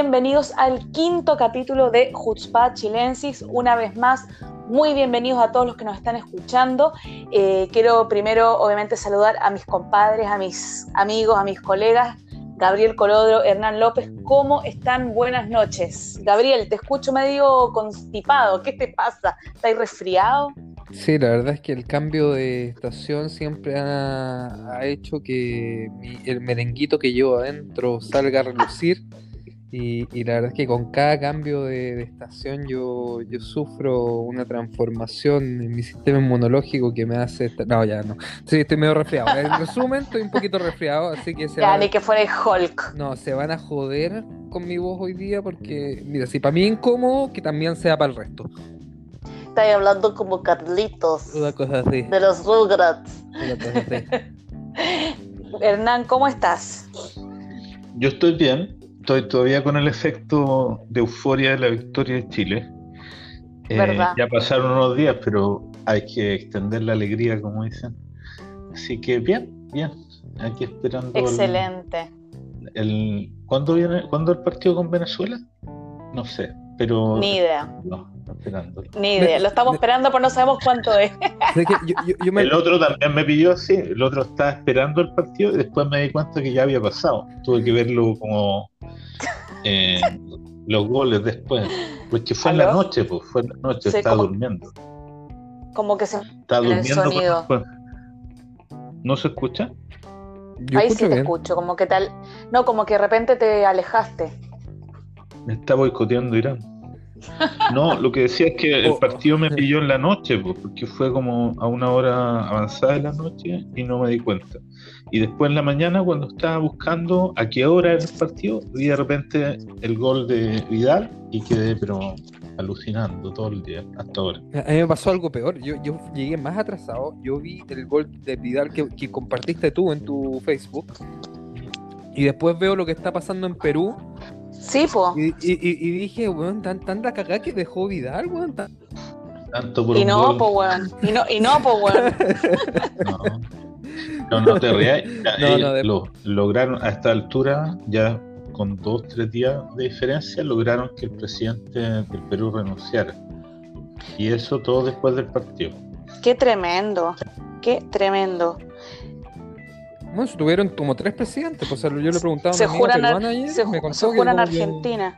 Bienvenidos al quinto capítulo de Jutzpah Chilensis. Una vez más, muy bienvenidos a todos los que nos están escuchando. Eh, quiero primero, obviamente, saludar a mis compadres, a mis amigos, a mis colegas, Gabriel Colodro, Hernán López. ¿Cómo están? Buenas noches. Gabriel, te escucho medio constipado. ¿Qué te pasa? ¿Estás resfriado? Sí, la verdad es que el cambio de estación siempre ha, ha hecho que mi- el merenguito que llevo adentro salga a relucir. Y, y la verdad es que con cada cambio de, de estación yo, yo sufro una transformación en mi sistema inmunológico que me hace... No, ya no. Sí, estoy medio resfriado. En resumen, estoy un poquito resfriado, así que se Ya, van, ni que fuera el Hulk. no, se van a joder con mi voz hoy día porque, mira, si para mí es incómodo, que también sea para el resto. Estás hablando como Carlitos Una cosa así. de los Rugrats. Una cosa así. Hernán, ¿cómo estás? Yo estoy bien, estoy todavía con el efecto de euforia de la victoria de Chile. Eh, ¿Verdad? ya pasaron unos días, pero hay que extender la alegría, como dicen. Así que bien, bien. Aquí esperando. el- Excelente. El, ¿cuándo, viene, ¿Cuándo el partido con Venezuela? No sé, pero. Ni idea, No, esperándolo. ni idea. Lo estamos esperando, pero no sabemos cuánto es. Sé que yo, yo- yo me- El otro también me pidió así, el otro estaba esperando el partido y después me di cuenta que ya había pasado. Tuve que verlo como eh, los goles después. Porque fue en la noche, pues fue en la noche, Sí, estaba como- durmiendo. Como que se... El durmiendo cuando sonido. ¿No se escucha? yo Ahí sí te bien. escucho, como que tal... No, como que de repente te alejaste. Me está boicoteando Irán. No, lo que decía es que el Oh. partido me pilló en la noche, porque fue como a una hora avanzada de la noche y no me di cuenta. Y después en la mañana, cuando estaba buscando a qué hora era el partido, vi de repente el gol de Vidal y quedé, pero alucinando todo el día, hasta ahora. A mí me pasó algo peor. Yo, yo llegué más atrasado. Yo vi el gol de Vidal que, que compartiste tú en tu Facebook. Y después veo lo que está pasando en Perú. Sí, po. Y, y- y- y dije, weón, tan, tanta cagada que dejó Vidal, weón. tan- Tanto por Y no, gol. po, weón. Y no, y no, po, weón. No, no, no te rías. Ya, No, ellos no, de- lo lograron a esta altura, ya con dos, tres días de diferencia, lograron que el presidente del Perú renunciara. Y eso todo después del partido. Qué tremendo. Qué tremendo. Bueno, se tuvieron como tres presidentes. Pues, o sea, yo le preguntaba a Se una amiga juran, peruana ar- ayer, se, me contó se juran Argentina.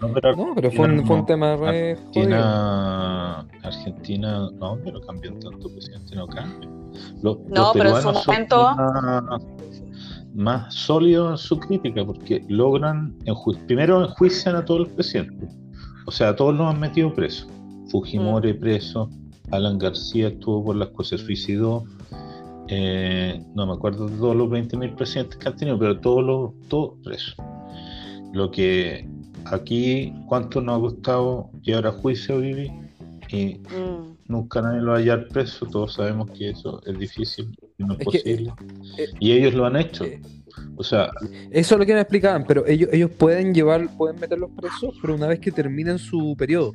No, pero No, pero fue un, fue un tema re jodido. Argentina, Argentina, no, pero cambian tanto presidente, no cambian. Los, No, los pero en su momento- más, más sólidos en su crítica porque logran, enju- primero enjuician a todos los presidentes, o sea, a todos los han metido presos. Fujimori Mm. preso, Alan García estuvo por las cosas, se suicidó. Eh, no me acuerdo de todos los 20.000 presidentes que han tenido, pero todos los todos presos. Lo que aquí, ¿cuánto nos ha costado llevar a juicio, Vivi? Y Mm. nunca nadie lo va a hallar preso, todos sabemos que eso es difícil y no es, Es que, posible. eh, y ellos lo han hecho. eh, O sea, Eso es lo que me explicaban, pero ellos, ellos pueden llevar, pueden meterlos presos, pero una vez que terminen su periodo.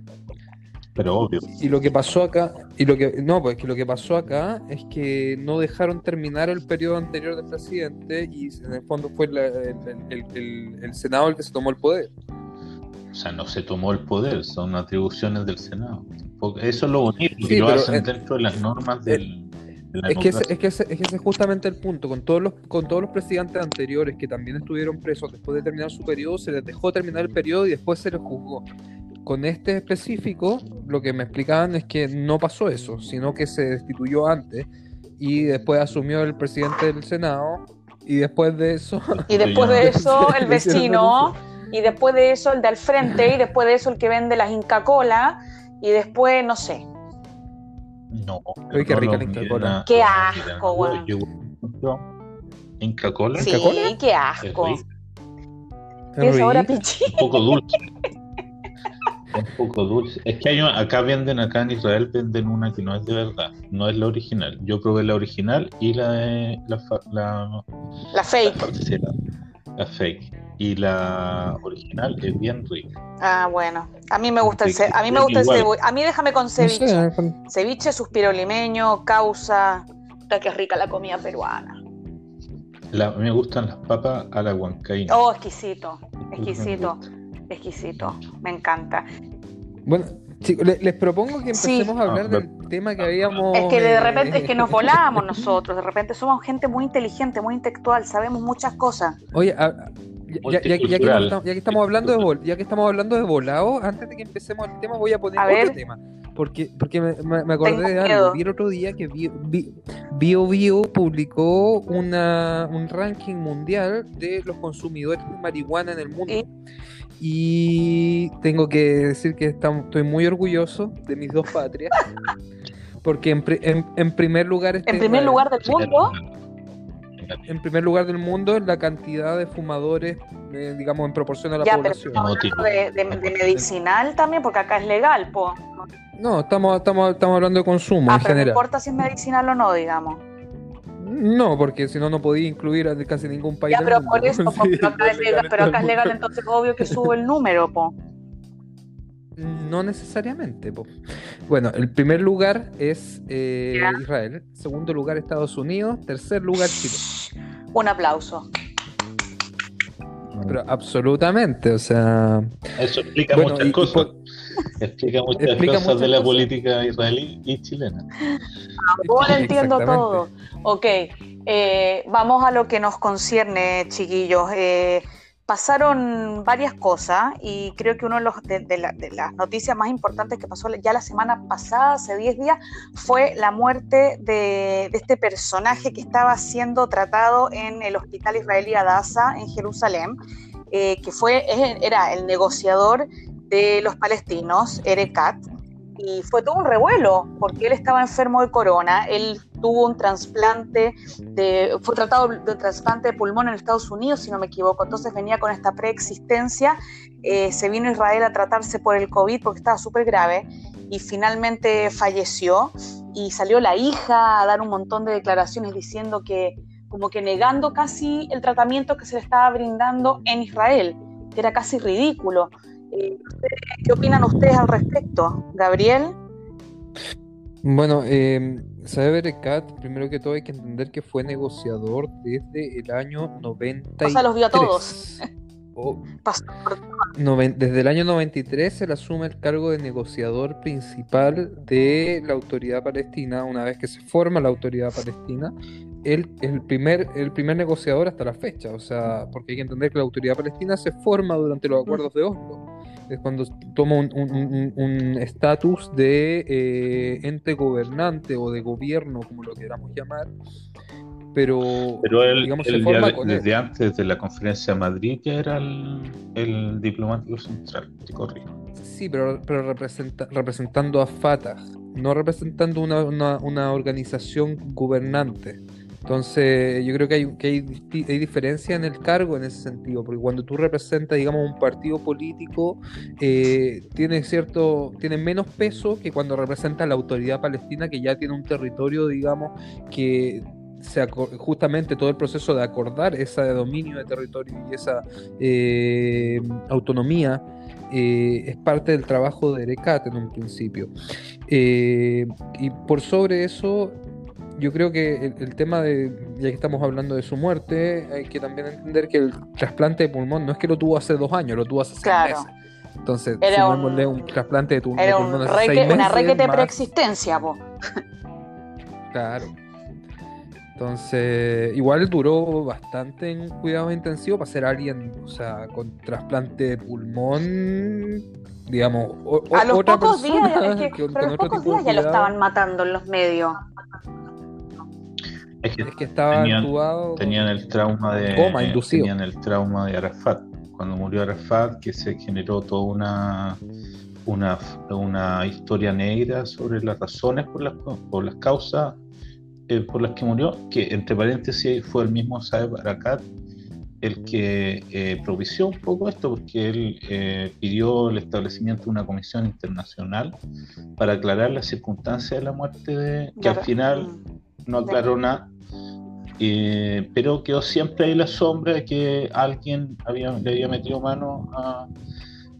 Pero obvio. Y lo que pasó acá, y lo que no, pues que lo que pasó acá es que no dejaron terminar el periodo anterior del presidente y en el fondo fue la- el, el- el- el Senado el que se tomó el poder. O sea, no se tomó el poder, son atribuciones del Senado. Eso es lo bonito, Sí, y lo hacen dentro de las normas del, Es que, ese, es, que ese, es que ese es justamente el punto. Con todos, los, con todos los presidentes anteriores que también estuvieron presos después de terminar su periodo, se les dejó terminar el periodo y después se les juzgó. Con este específico, lo que me explicaban es que no pasó eso, sino que se destituyó antes y después asumió el presidente del Senado y después de eso... Y después de eso, el vecino. Y después de eso, el de al frente. Y después de eso, el que vende las Inca Cola. Y después, no sé. No. Uy, qué no rica la Inca miren Kola. a- Qué asco. Yo- Inca Cola. Sí, Cola? qué Es asco. rica. ¿Tiene sabor a Rico. pichí? Un poco dulce. Un poco dulce. Es que hay una- acá venden, acá en Israel venden una que no es de verdad, no es la original. Yo probé la original y la de la, la, La la fake. falsera, la fake. Y la original es bien rica. Ah, bueno. A mí me gusta el ce- a mí me gusta el cebolla. A mí déjame con No sé, ceviche. con- Ceviche, suspiro limeño, causa. Puta, que rica la comida peruana. La- me gustan las papas a la huancaína. Oh, exquisito, exquisito, exquisito. Me encanta. Bueno, chicos, le- les propongo que Sí. empecemos a hablar Ah, del tema que habíamos. Es que de eh, repente es que nos volamos nosotros, de repente somos gente muy inteligente, muy intelectual, sabemos muchas cosas. Oye, a- a- ya, ya- ya- ya que, estamos- ya que estamos hablando de vol- ya que estamos hablando de volado, antes de que empecemos el tema voy a poner A otro ver. tema. Porque, porque me, me- me acordé Tengo de algo. miedo. Vi el otro día que Bio Bio, Bio Bio publicó una, un ranking mundial de los consumidores de marihuana en el mundo. ¿Y? Y tengo que decir que estam- estoy muy orgulloso de mis dos patrias. Porque en, pri- en- en primer lugar está En primer lugar del mundo, En primer lugar del mundo es la cantidad de fumadores, eh, digamos, en proporción a la ya, pero población. estamos hablando de, de- de medicinal también, porque acá es legal, po. No, estamos, estamos, estamos hablando de consumo Ah, en pero no general. importa si es medicinal o no, digamos. No, porque si no, no podía incluir a casi ningún país Ya, del pero mundo. por eso, po, Sí, pero acá es legal, pero acá es legal, entonces obvio que sube el número, po. No necesariamente. po. Bueno, el primer lugar es eh. Israel, segundo lugar Estados Unidos, tercer lugar Chile. Un aplauso. Pero absolutamente, o sea, Eso explica Bueno, muchas y- y cosas. por- Explica muchas Explica cosas muchas de la cosas. política israelí y chilena. Ahora entiendo todo. Ok, eh, vamos a lo que nos concierne, chiquillos. Eh, pasaron varias cosas y creo que uno de, los, de, de la- de las noticias más importantes que pasó ya la semana pasada, hace 10 días, fue la muerte de, de este personaje que estaba siendo tratado en el hospital israelí Adasa en Jerusalén, eh, que fue, era el negociador de los palestinos, Erekat, y fue todo un revuelo, porque él estaba enfermo de corona, él tuvo un trasplante, de, fue tratado de trasplante de pulmón en Estados Unidos, si no me equivoco, entonces venía con esta preexistencia, eh, se vino a Israel a tratarse por el COVID porque estaba súper grave, y finalmente falleció, y salió la hija a dar un montón de declaraciones diciendo que, como que negando casi el tratamiento que se le estaba brindando en Israel, que era casi ridículo. Eh, ¿Qué opinan ustedes al respecto? Gabriel. Bueno, eh, Saber Cat, primero que todo hay que entender que fue negociador desde el año 93. O sea, los vio a todos. O- Pasó por- noven- desde el año 93 él asume el cargo de negociador principal de la autoridad palestina. Una vez que se forma la autoridad palestina, él es el primer, el primer negociador hasta la fecha. O sea, porque hay que entender que la autoridad palestina se forma durante los acuerdos de Oslo. Es cuando toma un- un- un un estatus de eh, ente gobernante o de gobierno, como lo queramos llamar. Pero, Pero él, digamos, él se ya forma de- con él. desde antes de la conferencia de Madrid ya era el, el diplomático central, te corrijo. Sí, pero, pero representa- representando a Fatah, no representando una, una- una organización gubernante. Entonces, yo creo que hay, que hay, diferencia en el cargo en ese sentido, porque cuando tú representas, digamos, un partido político, eh, tiene cierto, tiene menos peso que cuando representa la autoridad palestina, que ya tiene un territorio, digamos, que se justamente todo el proceso de acordar ese dominio de territorio y esa eh, autonomía eh, es parte del trabajo de ERECAT en un principio. Eh, y por sobre eso, yo creo que el, el tema de, ya que estamos hablando de su muerte, hay que también entender que el trasplante de pulmón no es que lo tuvo hace dos años, lo tuvo hace seis Claro. meses. Entonces, Era sumémosle un- un, trasplante de, tu, de Era pulmón un hace seis una requete más- preexistencia, po. Claro. Entonces, igual duró bastante en cuidados intensivos para ser alguien, o sea, con trasplante de pulmón, digamos, o- A los otra pocos días, es que, a los pocos de días ya lo cuidado. estaban matando en los medios. Es que Es que estaba Tenían- actuado. tenían el trauma de Coma inducido. tenían el trauma de Arafat cuando murió Arafat que se generó toda una una, una historia negra sobre las razones por las por las causas eh, por las que murió que entre paréntesis fue el mismo Saeb Arakat el que eh, propició un poco esto, porque él eh, pidió el establecimiento de una comisión internacional para aclarar las circunstancias de la muerte de, que al final no aclaró nada, eh, pero quedó siempre ahí la sombra de que alguien había, le había metido mano a...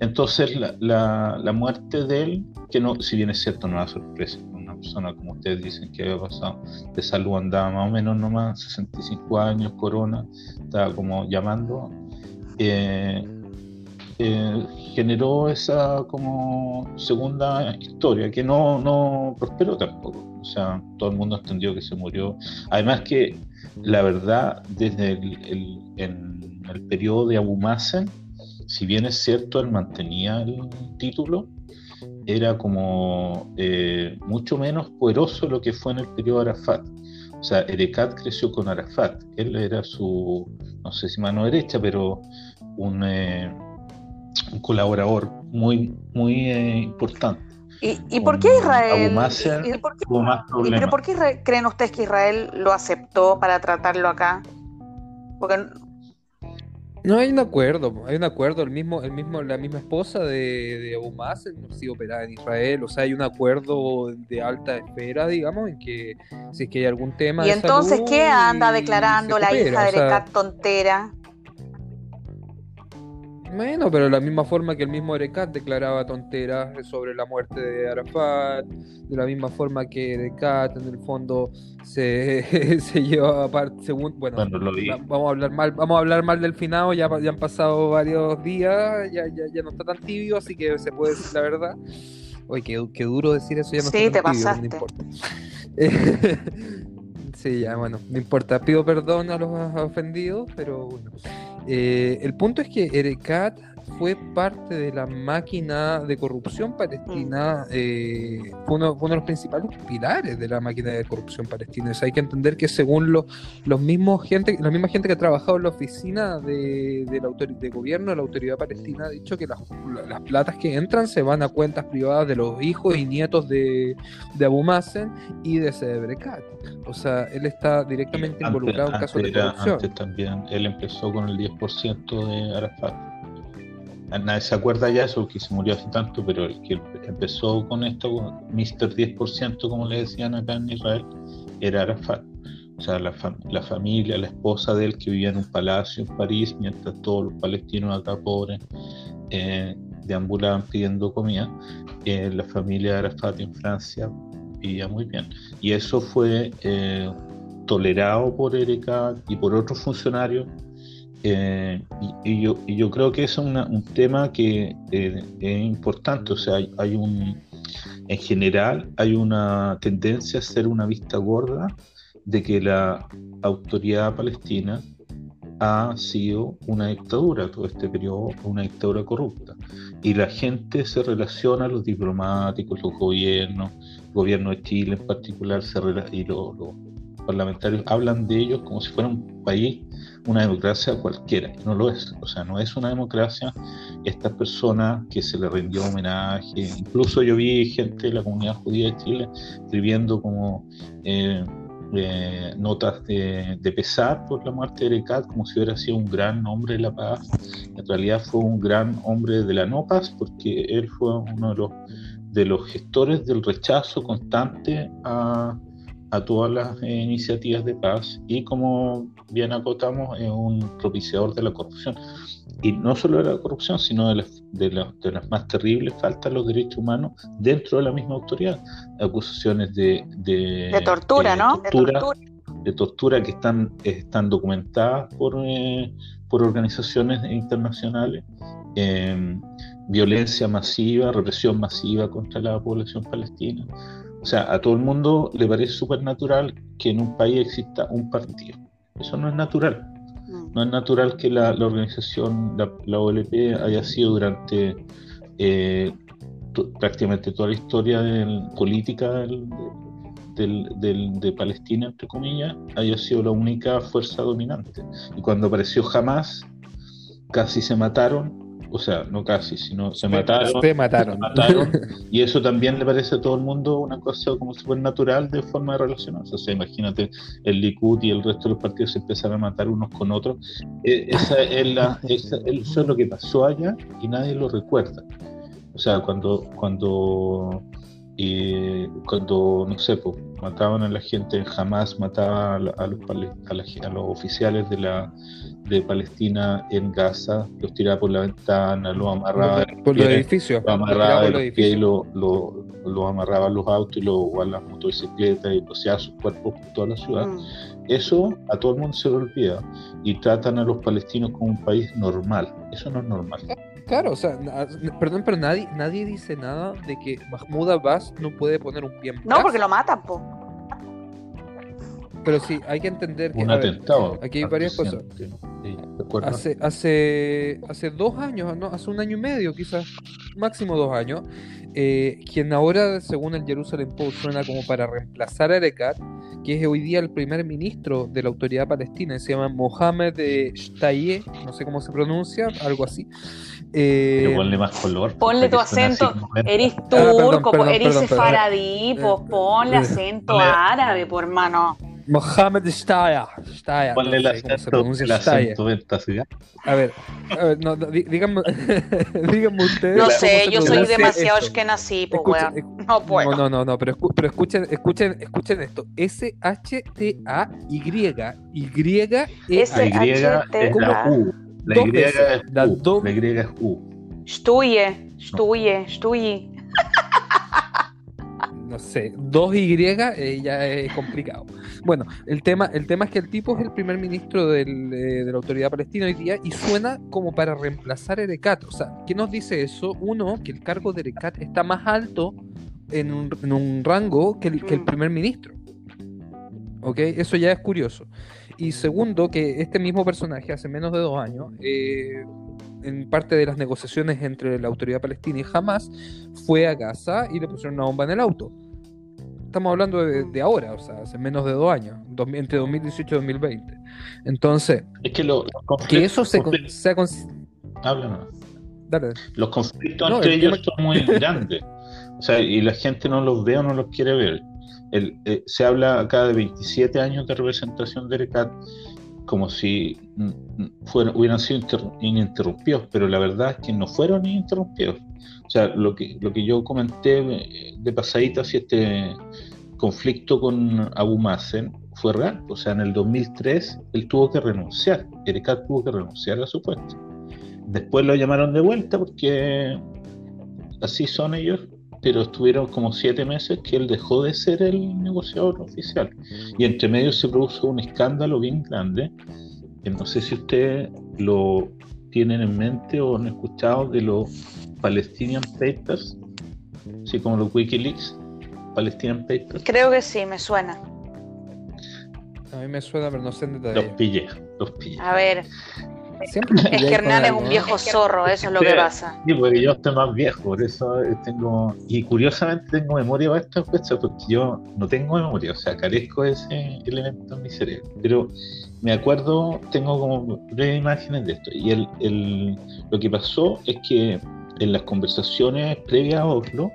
Entonces la, la, muerte de él, que no, si bien es cierto, no era sorpresa, una persona como ustedes dicen que había pasado de salud, andaba más o menos nomás, 65 años, corona, estaba como llamando, eh, eh, generó esa como segunda historia que no, no prosperó tampoco. O sea, todo el mundo entendió que se murió. Además que la verdad, desde el, en el periodo de Abu Mazen, si bien es cierto, él mantenía el título, era como eh, mucho menos poderoso lo que fue en el periodo de Arafat. O sea, Erekat creció con Arafat. Él era su, no sé si mano derecha, pero un, eh, un colaborador muy, muy eh, importante. ¿Y, por qué Israel? ¿Pero por qué creen ustedes que Israel lo aceptó para tratarlo acá? Porque no hay un acuerdo, hay un acuerdo, el mismo, el mismo, la misma esposa de, de Abu Mazen no ha sido operada en Israel, o sea, hay un acuerdo de alta esfera, digamos, en que si es que hay algún tema. ¿Y entonces qué anda declarando la hija de Erekat Tontera? Bueno, pero de la misma forma que el mismo Erekat declaraba tonteras sobre la muerte de Arafat, de la misma forma que Erekat en el fondo se, se lleva aparte, según, bueno, vamos a hablar mal, vamos a hablar mal del finado, ya, ya han pasado varios días, ya, ya, ya no está tan tibio, así que se puede decir la verdad. Oye, qué, qué duro decir eso, ya no sí, está tan te tibio, pasaste. no importa. sí, ya, bueno, no importa, pido perdón a los ofendidos, pero bueno. Eh, el punto es que Erekat fue parte de la máquina de corrupción palestina, mm. eh, fue, uno, de los principales pilares de la máquina de corrupción palestina. hay que entender que según los mismos gente, la misma gente que ha trabajado en la oficina de, la de gobierno de la autoridad palestina ha dicho que las, las, platas que entran se van a cuentas privadas de los hijos y nietos de, de Abu Mazen y de Sebrekat. O sea, él está directamente involucrado en casos de corrupción. Antes también, él empezó con el 10% de Arafat nadie se acuerda ya eso, que se murió hace tanto, pero el que empezó con esto, Mr. 10%, como le decían acá en Israel, era Arafat. O sea, la, la, familia, la esposa de él que vivía en un palacio en París, mientras todos los palestinos acá pobres eh, deambulaban pidiendo comida, eh, la familia de Arafat en Francia vivía muy bien. Y eso fue eh, tolerado por Erika y por otros funcionarios eh, y, yo, yo, creo que es un tema que eh, es importante, o sea, hay, un, en general hay una tendencia a hacer una vista gorda de que la autoridad palestina ha sido una dictadura todo este periodo, una dictadura corrupta. Y la gente se relaciona, los diplomáticos, los gobiernos, el gobierno de Chile en particular, y los parlamentarios hablan de ellos como si fuera un país una democracia cualquiera, no lo es, o sea, no es una democracia esta persona que se le rindió homenaje, incluso yo vi gente de la comunidad judía de Chile escribiendo como eh, eh, notas de, pesar por la muerte de Erekat, como si hubiera sido un gran hombre de la paz, en realidad fue un gran hombre de la no paz, porque él fue uno de los, de los gestores del rechazo constante a a todas las eh, iniciativas de paz. Y como bien acotamos es un propiciador de la corrupción. Y no solo de la corrupción sino de las, de, las más terribles faltas de los derechos humanos dentro de la misma autoridad. Acusaciones de de, tortura no de tortura, que están están documentadas por eh, por organizaciones internacionales. Eh, violencia masiva represión masiva contra la población palestina. O sea, a todo el mundo le parece súper natural que en un país exista un partido. Eso no es natural. No es natural que la, organización, la, OLP, haya sido durante eh, prácticamente toda la historia política de Palestina, entre comillas, haya sido la única fuerza dominante. Y cuando apareció Hamas, casi se mataron o sea, no casi, sino se mataron. Se mataron. se mataron, y eso también le parece a todo el mundo una cosa como súper natural de forma de relacionarse. O sea, imagínate, el Likud y el resto de los partidos se empezaron a matar unos con otros. Eh, esa es la, esa- eso es lo que pasó allá y nadie lo recuerda. O sea, cuando, cuando, eh, cuando no sé, pues, mataban a la gente, jamás mataba a, a los, a, la a los oficiales de la de Palestina en Gaza, los tiraba por la ventana, los amarraba Por los edificios. lo amarraba por los los pies y edificios. lo, lo, lo amarraba a los autos y lo, o a las motocicletas y poseaba sus cuerpos por toda la ciudad. Mm. Eso a todo el mundo se le olvida y tratan a los palestinos como un país normal. Eso no es normal. Claro, o sea, perdón, pero nadie, nadie dice nada de que Mahmoud Abbas no puede poner un pie en No, Gaza. porque lo matan, po. Pero sí, hay que entender que Un ver, atentado. aquí hay varias cosas. Sí, ¿de acuerdo? Hace, hace, hace dos años, ¿no? hace un año y medio, quizás máximo dos años, eh, quien ahora, según el Jerusalem Post, suena como para reemplazar a Erekat, que es hoy día el primer ministro de la autoridad palestina, se llama Mohamed eh, Shtaye, no sé cómo se pronuncia, algo así. Eh, Pero ponle más color. Ponle tu acento. Eres perdón, turco, perdón, eres perdón, sefaradí, po, Eh, ponle eh, acento árabe, po, hermano. Mohamed Shtaye, Shtaye, Ponle no sé el acento. A ver, a ver, no, no, dí- díganme, díganme ustedes. No sé, yo soy demasiado esquenazí, po, Escuchen, weón. No puedo. No, no, no, pero, escu- pero escuchen, escuchen, escuchen esto. S-H-T-A-Y. Y E SHTA. U. La Y es U. La Y es U. Stuye, stuye, stuye. No sé, dos Y eh, ya es complicado. Bueno, el tema, el tema es que el tipo es el primer ministro eh, de la autoridad palestina hoy día y suena como para reemplazar a Erekat. O sea, ¿qué nos dice eso? Uno, que el cargo de Erekat está más alto en un, en un rango que el, primer ministro. ¿Ok? Eso ya es curioso. Y segundo, que este mismo personaje hace menos de dos años, eh, en parte de las negociaciones entre la autoridad palestina y Hamas, fue a Gaza y le pusieron una bomba en el auto. Estamos hablando de, de ahora, o sea, hace menos de dos años, dos- entre 2018 y 2020. Entonces, Es que lo- los que eso se, con- conflictos- sea Háblanos. dale. Los conflictos No, entre el ellos tema- son muy grandes. O sea, y la gente no los ve o no los quiere ver. El, eh, se habla acá de 27 años de representación de ERECAT como si mm, mm, fueran, hubieran sido inter- ininterrumpidos, pero la verdad es que no fueron ininterrumpidos. O sea, lo que, lo que yo comenté eh, de pasadita, si este conflicto con Abu Mazen fue real. O sea, en el 2003 él tuvo que renunciar, ERECAT tuvo que renunciar a su puesto. Después lo llamaron de vuelta porque así son ellos, pero estuvieron como siete meses que él dejó de ser el negociador oficial. Y entre medio se produjo un escándalo bien grande. que no sé si ustedes lo tienen en mente o han escuchado de los Palestinian Papers, así como los Wikileaks, Palestinian Papers. Creo que sí, me suena. A mí me suena, pero no sé en Los detalle. pillé, los pillé. A ver, Siempre es que Hernán es un ¿no? viejo zorro, eso es lo que pasa. Sí, porque yo estoy más viejo, por eso eh, tengo. Y curiosamente tengo memoria para estas cosas, porque yo no tengo memoria, o sea, carezco de ese elemento en mi cerebro. Pero me acuerdo, tengo como breves imágenes de esto. Y el, el- lo que pasó es que en las conversaciones previas a Oslo,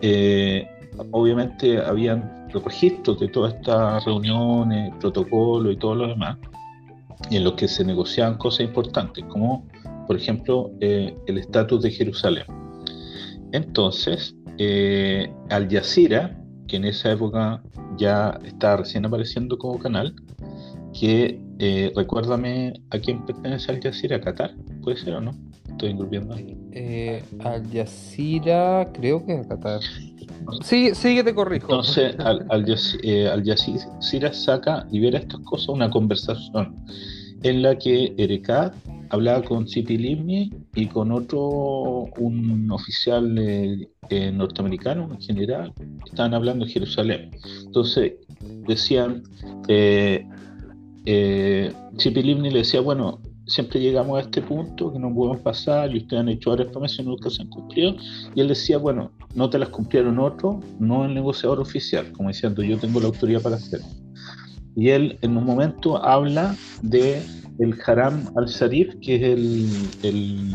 eh, obviamente habían registros de todas estas reuniones, protocolos y todo lo demás, y en los que se negociaban cosas importantes, como por ejemplo eh, el estatus de Jerusalén. Entonces, eh, Al Jazeera, que en esa época ya estaba recién apareciendo como canal, que recuérdame a quién pertenece Al Jazeera, Qatar, puede ser o no, estoy engrupiendo. Eh, Al Jazeera, creo que es Qatar. Sí, sí que te corrijo. Entonces, Al, Al eh, Al Jazeera saca, libera estas cosas, una conversación en la que Erekat hablaba con Tzipi Livni y con otro, un oficial eh, eh, norteamericano, un general, estaban hablando de Jerusalén. Entonces, decían, eh, eh, Livni le decía, bueno, siempre llegamos a este punto que no podemos pasar y ustedes han hecho varias promesas y nunca se han cumplido. Y él decía, bueno, no te las cumplieron otros, no el negociador oficial, como diciendo, yo tengo la autoridad para hacerlo. Y él en un momento habla de el Haram al-Sharif, que es el, el,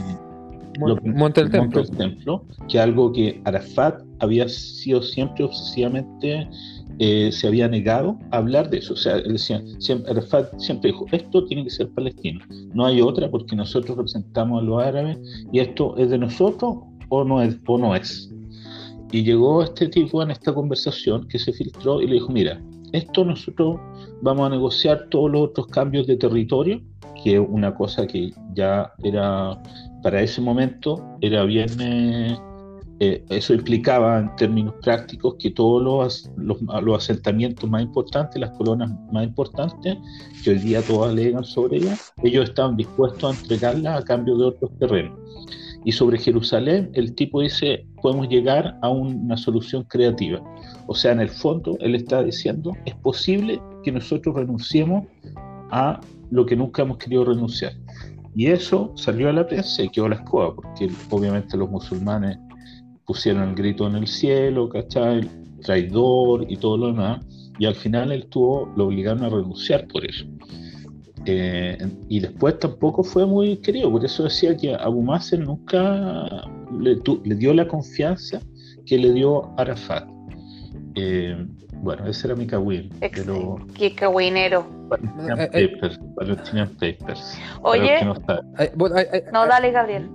que- Monte del Templo. Templo, que algo que Arafat había sido siempre obsesivamente, eh, se había negado a hablar de eso. O sea, él decía, siempre, dijo, esto tiene que ser palestino, no hay otra porque nosotros representamos a los árabes y esto es de nosotros o no es. O no es. Y llegó este tipo en esta conversación que se filtró y le dijo, mira, esto nosotros vamos a negociar todos los otros cambios de territorio, que es una cosa que ya era, para ese momento, era bien, eh, eh, eso implicaba en términos prácticos que todos los, los, los asentamientos más importantes, las colonias más importantes, que hoy día todos alegan sobre ellas, ellos estaban dispuestos a entregarlas a cambio de otros terrenos. Y sobre Jerusalén, el tipo dice, podemos llegar a una solución creativa. O sea, en el fondo, él está diciendo, es posible que nosotros renunciemos a lo que nunca hemos querido renunciar. Y eso salió a la prensa y quedó la escoba, porque obviamente los musulmanes pusieron el grito en el cielo, ¿cachai? Traidor y todo lo demás. Y al final él tuvo, lo obligaron a renunciar por eso. Eh, y después tampoco fue muy querido, por eso decía que Abu Mazen nunca le, tu- le dio la confianza que le dio Arafat. Eh, bueno, ese era mi kawin, pero Qué cagüinero. Palestinian. Papers, Palestinian Papers. Oye, que no bueno, ay, no, dale, Gabriel.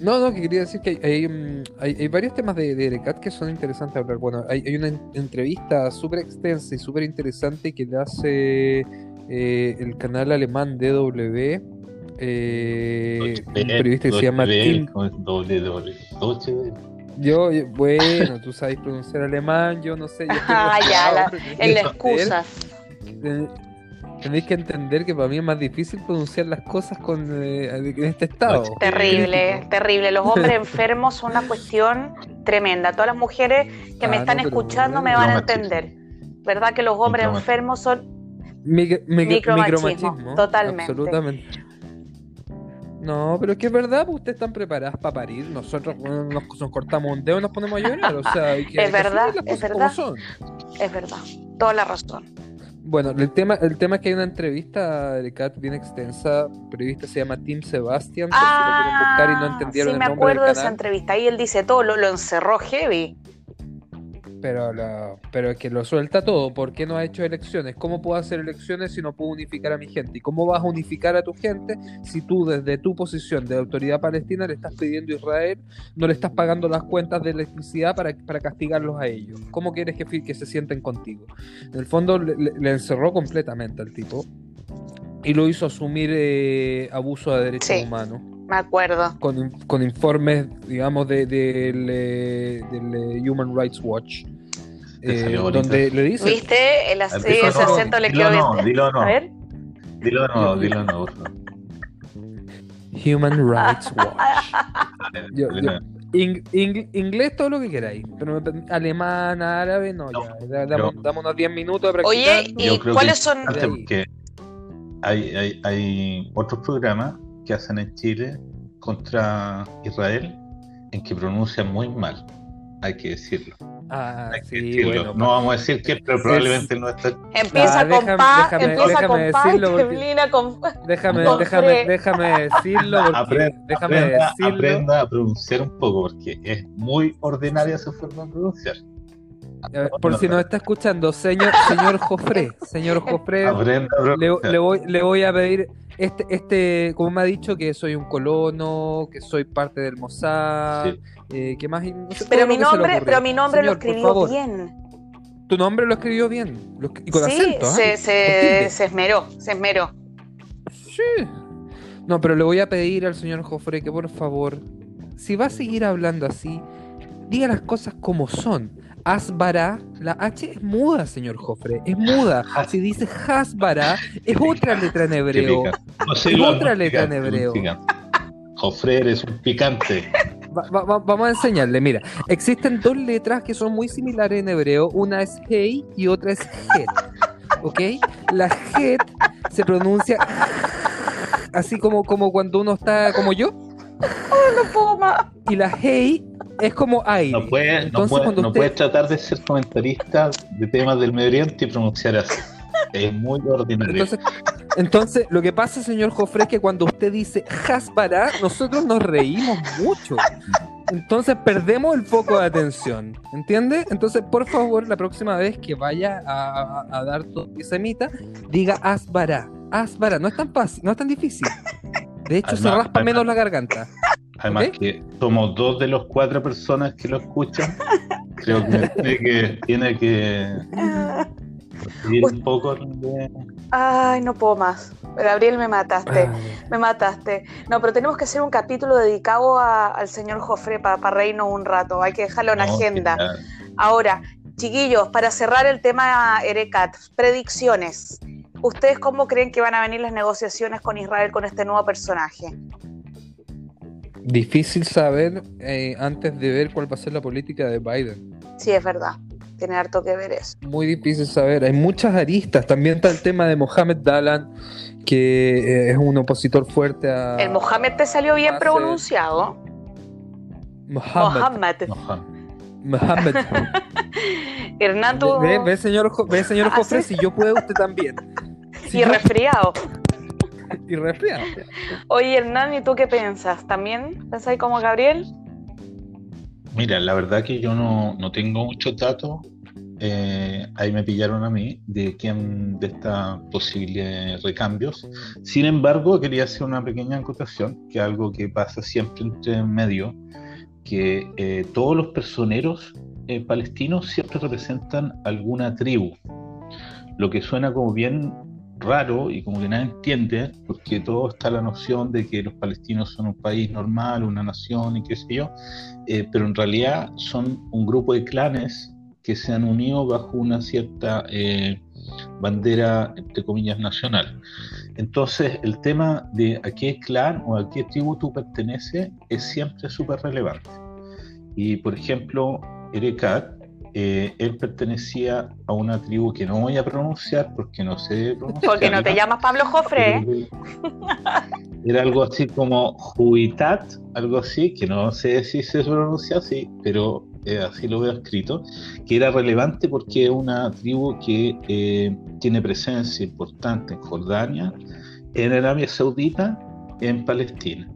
No, no, que quería decir que hay, hay, mm, hay- hay varios temas de, de Erekat que son interesantes de hablar. Bueno, hay, hay una en- entrevista súper extensa y súper interesante que le hace eh, el canal alemán DW, eh, un periodista que se llama Tim. Yo, bueno, tú sabes pronunciar alemán, yo no sé. Yo Ah, ya, la- En la tenéis que excusa. entender- Tenéis que entender que para mí es más difícil pronunciar las cosas con, eh, en este estado. Terrible, terrible. Los hombres enfermos son una cuestión tremenda. Todas las mujeres que me Ah, están no, escuchando me van a entender. ¿Verdad que los hombres enfermos son Micro- micro- Micromachismo, micromachismo, totalmente. Absolutamente. No, pero es que es verdad, pues ustedes están preparadas para parir. Nosotros bueno, nos, nos cortamos un dedo y nos ponemos a llorar. O sea, hay que, Es verdad, es verdad. como son. Es verdad, toda la razón. Bueno, el tema, el tema es que hay una entrevista de Kat bien extensa. El periodista se llama Tim Sebastian. por si lo quieren buscar y no Ah, entendieron sí, el me del acuerdo de esa entrevista. Ahí él dice todo, lo, lo encerró heavy. Pero, lo- pero es que lo suelta todo. ¿Por qué no ha hecho elecciones? ¿Cómo puedo hacer elecciones si no puedo unificar a mi gente? ¿Y cómo vas a unificar a tu gente si tú desde tu posición de autoridad palestina le estás pidiendo a Israel, no le estás pagando las cuentas de electricidad para, para castigarlos a ellos? ¿Cómo quieres que, que se sienten contigo? En el fondo le, le- le encerró completamente al tipo y lo hizo asumir eh, abuso de derechos Sí. humanos Me acuerdo. con, con informes, digamos, de, del, del, eh, Human Rights Watch, eh, donde le dice, ¿Viste? El, ac- no, acento le quedó no, bien. dilo no. A ver. Dilo no, dilo no. Human Rights Watch. Yo- Dilo yo- no. Ing- ing- inglés, todo lo que queráis, pero alemán, árabe, no, No, ya, da- damos, yo- damos unos 10 minutos de practicar. Oye, ¿y cuáles que son? hay, hay, hay otros programas que hacen en Chile contra Israel en que pronuncian muy mal, hay que decirlo. Ah, Hay que sí, decirlo. bueno. no vamos a decir que, pero Es- probablemente no está. Empieza Ah, con déjame- pa, déjame- empieza déjame con pa decirlo porque- termina con Déjame, Con déjame, déjame decirlo, porque, Aprenda, déjame aprenda, decirlo. aprenda a pronunciar un poco, porque es muy ordinaria su forma de pronunciar. Eh, por si nos está escuchando, señor, señor Jofré, señor Jofré, voy, le voy a pedir, este, este, como me ha dicho, que soy un colono, que soy parte del Mossad, Sí. eh, que más, no sé, Pero mi nombre, pero mi nombre lo Señor, escribió bien. Tu nombre lo escribió bien, lo y con sí, acento, ¿ah? se, se, se esmeró, se esmeró. Sí. No, pero le voy a pedir al señor Jofre que por favor, si va a seguir hablando así, diga las cosas como son. Asbara, la H es muda, señor Jofre, es muda. Si dice Hasbara, es otra letra en hebreo. picante. No sé, Es otra letra en hebreo. Jofre, eres un picante. Va- va- va- vamos a enseñarle, mira, existen dos letras que son muy similares en hebreo, una es Hei y otra es Het, ¿ok? La Het se pronuncia así como, como cuando uno está como yo, No puedo más. y la Hei es como aire. No puedes no puede, no usted- puede tratar de ser comentarista de temas del Medio Oriente y pronunciar así. Es muy ordinario. Entonces, Entonces, lo que pasa, señor Jofre, es que cuando usted dice Hasbara, nosotros nos reímos mucho. Entonces perdemos el foco de atención. ¿Entiende? Entonces, por favor, la próxima vez que vaya a, dar tu semita, diga Asbara. Asbara. No es tan fácil, no es tan difícil. De hecho, se raspa menos la garganta. Además que somos dos de los cuatro personas que lo escuchan. Creo que tiene que, un poco Ay, no puedo más. Gabriel, me mataste. Me mataste. No, pero tenemos que hacer un capítulo dedicado al señor Jofre para reírnos un rato. Hay que dejarlo en agenda. Ahora, chiquillos, para cerrar el tema Erecat, predicciones. ¿Ustedes cómo creen que van a venir las negociaciones con Israel con este nuevo personaje? Difícil saber eh, antes de ver cuál va a ser la política de Biden. Sí, es verdad. Tiene harto que ver eso. Muy difícil saber. Hay muchas aristas. También está el tema de Mohamed Dalan, que eh, es un opositor fuerte a. El Mohamed te salió bien pronunciado. Mohamed. Mohamed. Hernán, tú. Ve, señor, ve, señor ¿Ah, Jofre, si yo puedo, usted también. y resfriado. Y resfriado. Oye, Hernán, ¿y tú qué piensas? ¿También pensáis como Gabriel? Mira, la verdad que yo no, no tengo mucho datos. Eh, ahí me pillaron a mí de quién de estos posibles recambios. Sin embargo, quería hacer una pequeña acotación, que es algo que pasa siempre entre medio, que eh, todos los personeros eh, palestinos siempre representan alguna tribu, lo que suena como bien raro y como que nadie entiende, porque todo está la noción de que los palestinos son un país normal, una nación y qué sé yo, eh, pero en realidad son un grupo de clanes que se han unido bajo una cierta eh, bandera, entre comillas, nacional. Entonces, el tema de a qué clan o a qué tribu tú perteneces es siempre súper relevante. Y, por ejemplo, Erekat eh, él pertenecía a una tribu que no voy a pronunciar porque no sé pronunciar. Porque no te llamas Pablo Jofre. ¿eh? Era algo así como Juitat, algo así, que no sé si se pronuncia así, pero eh, así lo veo escrito, que era relevante porque es una tribu que tiene presencia importante en Jordania, en Arabia Saudita, en Palestina.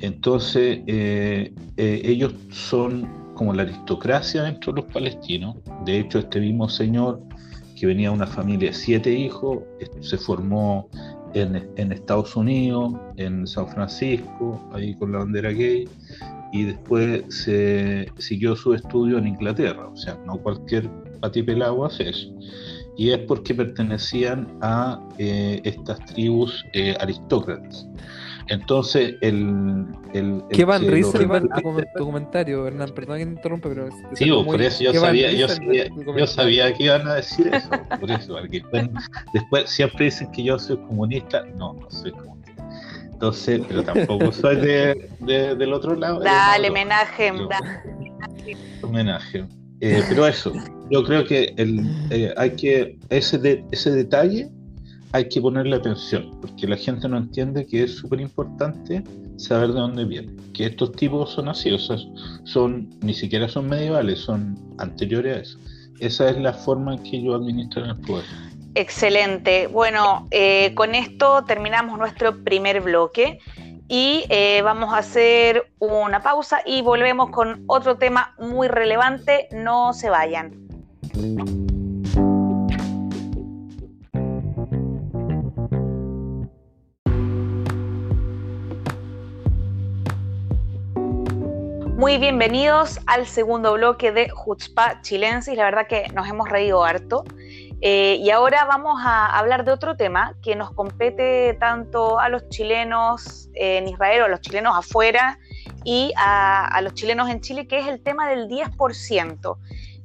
Entonces, ellos son como la aristocracia dentro de los palestinos. De hecho, este mismo señor que venía de una familia de siete hijos, se formó en, Estados Unidos, en San Francisco, ahí con la bandera gay, y después siguió su estudio en Inglaterra. O sea, no cualquier patipelado hace eso. Y es porque pertenecían a eh, estas tribus eh, aristócratas. Entonces, el. el, ¿Qué Van tu, comentario, Hernán? Perdón que me interrumpa, pero. Sí, por eso yo sabía, yo sabía, yo sabía que iban a decir eso. Por eso, porque después, siempre dicen que yo soy comunista. No, no soy comunista. Entonces, pero tampoco soy de, del otro lado. Dale, homenaje. Homenaje. Eh, pero eso, yo creo que el, eh, hay que ese, de, ese detalle hay que ponerle atención, porque la gente no entiende que es súper importante saber de dónde viene. Que estos tipos son así, o sea, son, ni siquiera son medievales, son anteriores a eso. Esa es la forma en que ellos administran el poder. Excelente. Bueno, eh, con esto terminamos nuestro primer bloque y eh, vamos a hacer una pausa y volvemos con otro tema muy relevante. No se vayan. Muy bienvenidos al segundo bloque de Jutzpa Chilensis. La verdad que nos hemos reído harto. Eh, y ahora vamos a hablar de otro tema que nos compete tanto a los chilenos en Israel o a los chilenos afuera y a, los chilenos en Chile, que es el tema del 10%.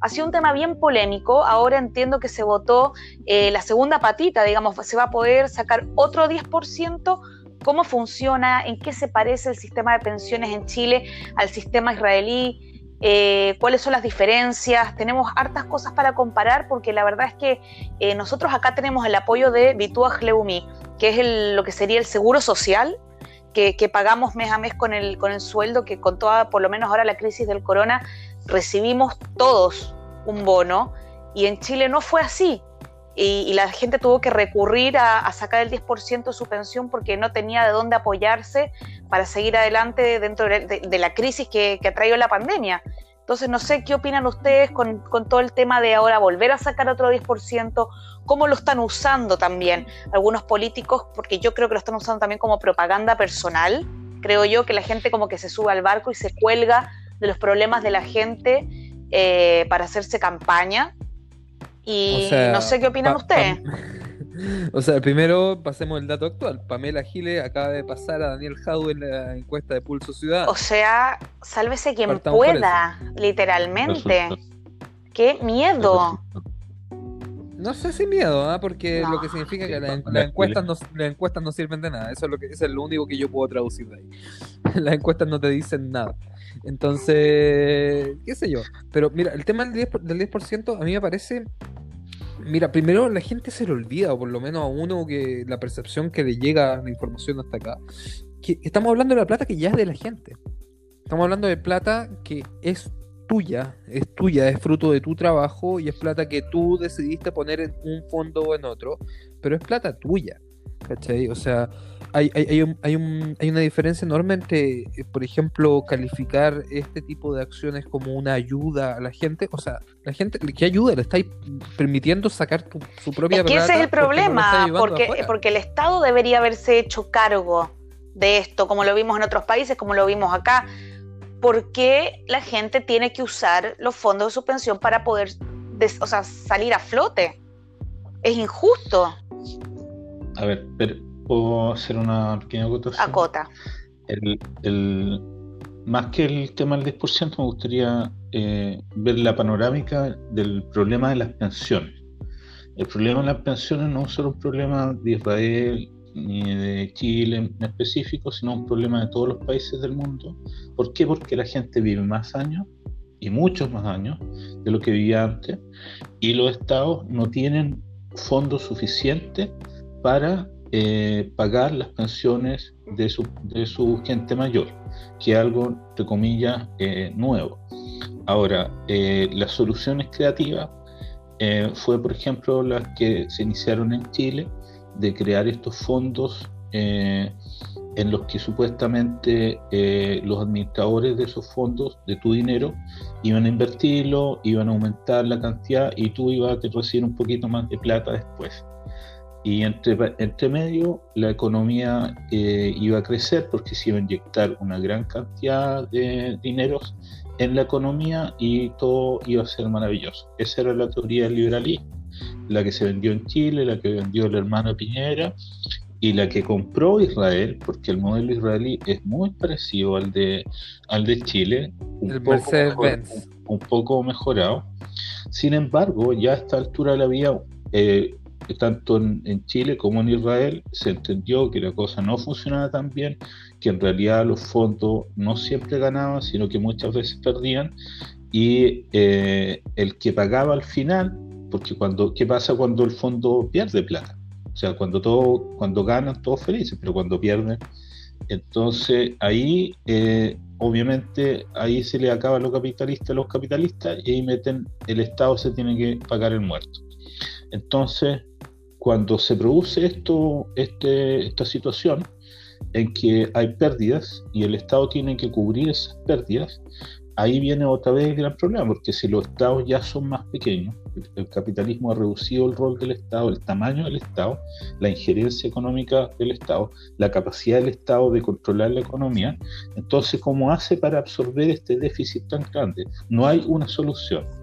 Ha sido un tema bien polémico. Ahora entiendo que se votó eh, la segunda patita, digamos, se va a poder sacar otro 10% cómo funciona, en qué se parece el sistema de pensiones en Chile al sistema israelí, eh, cuáles son las diferencias. Tenemos hartas cosas para comparar porque la verdad es que eh, nosotros acá tenemos el apoyo de Bituaj Leumi, que es lo que sería el seguro social. Que, pagamos mes a mes con el, con el sueldo, que con toda, por lo menos ahora la crisis del corona, recibimos todos un bono, y en Chile no fue así. Y, la gente tuvo que recurrir a, sacar el 10% de su pensión porque no tenía de dónde apoyarse para seguir adelante dentro de, la crisis que, que, ha traído la pandemia. Entonces, no sé qué opinan ustedes con, todo el tema de ahora volver a sacar otro 10%, cómo lo están usando también algunos políticos, porque yo creo que lo están usando también como propaganda personal. Creo yo que la gente como que se sube al barco y se cuelga de los problemas de la gente eh, para hacerse campaña. Y no sé qué opinan ustedes. O sea, primero pasemos el dato actual. Pamela Gile acaba de pasar a Daniel Jau en la encuesta de Pulso Ciudad. O sea, sálvese quien pueda, literalmente. ¡Qué miedo! No sé si miedo, ¿ah? porque lo que significa que las encuestas no, las encuestas no sirven de nada. Eso es lo que eso es lo único que yo puedo traducir de ahí. las encuestas no te dicen nada. Entonces, qué sé yo. Pero mira, el tema del 10%, del 10 a mí me parece Mira, primero la gente se le olvida, o por lo menos a uno que la percepción que le llega la información hasta acá, que estamos hablando de la plata que ya es de la gente. Estamos hablando de plata que es tuya, es tuya, es fruto de tu trabajo y es plata que tú decidiste poner en un fondo o en otro, pero es plata tuya. ¿Cachai? O sea, hay, hay, un, hay, un, hay una diferencia enorme entre, eh, por ejemplo, calificar este tipo de acciones como una ayuda a la gente. O sea, la gente, ¿qué ayuda? Le estáis permitiendo sacar su propia es que ese es el problema, porque, porque, el Estado debería haberse hecho cargo de esto, como lo vimos en otros países, como lo vimos acá. ¿Por qué la gente tiene que usar los fondos de su pensión para poder o sea, salir a flote? Es injusto. A ver, pero ¿Puedo hacer una pequeña acotación? Acota. El, el, más que el tema del 10%, me gustaría eh, ver la panorámica del problema de las pensiones. El problema de las pensiones no es solo un problema de Israel ni de Chile en específico, sino un problema de todos los países del mundo. ¿Por qué? Porque la gente vive más años y muchos más años de lo que vivía antes y los estados no tienen fondos suficientes para eh, pagar las pensiones de su, de su, gente mayor, que es algo, entre comillas, eh, nuevo. Ahora, eh, las soluciones creativas fue, por ejemplo, las que se iniciaron en Chile, de crear estos fondos en los que supuestamente los administradores de esos fondos, de tu dinero, iban a invertirlo, iban a aumentar la cantidad y tú ibas a recibir un poquito más de plata después. Y entre, entre medio la economía eh, iba a crecer porque se iba a inyectar una gran cantidad de dineros en la economía y todo iba a ser maravilloso. Esa era la teoría del liberalismo, la que se vendió en Chile, la que vendió el hermano Piñera y la que compró Israel, porque el modelo israelí es muy parecido al de, al de Chile, un, poco, un, poco mejorado. Sin embargo, ya a esta altura de la vida, eh, tanto en, Chile como en Israel se entendió que la cosa no funcionaba tan bien, que en realidad los fondos no siempre ganaban, sino que muchas veces perdían, y eh, el que pagaba al final, porque cuando, ¿qué pasa cuando el fondo pierde plata? O sea, cuando, todo, cuando ganan, todos felices, pero cuando pierden, entonces ahí, eh, obviamente, ahí se le acaba a los capitalistas a los capitalistas y ahí meten, el Estado se tiene que pagar el muerto. Entonces, cuando se produce esto, este, esta situación en que hay pérdidas y el Estado tiene que cubrir esas pérdidas, ahí viene otra vez el gran problema, porque si los estados ya son más pequeños, el, capitalismo ha reducido el rol del Estado, el tamaño del Estado, la injerencia económica del Estado, la capacidad del Estado de controlar la economía, entonces, ¿cómo hace para absorber este déficit tan grande? No hay una solución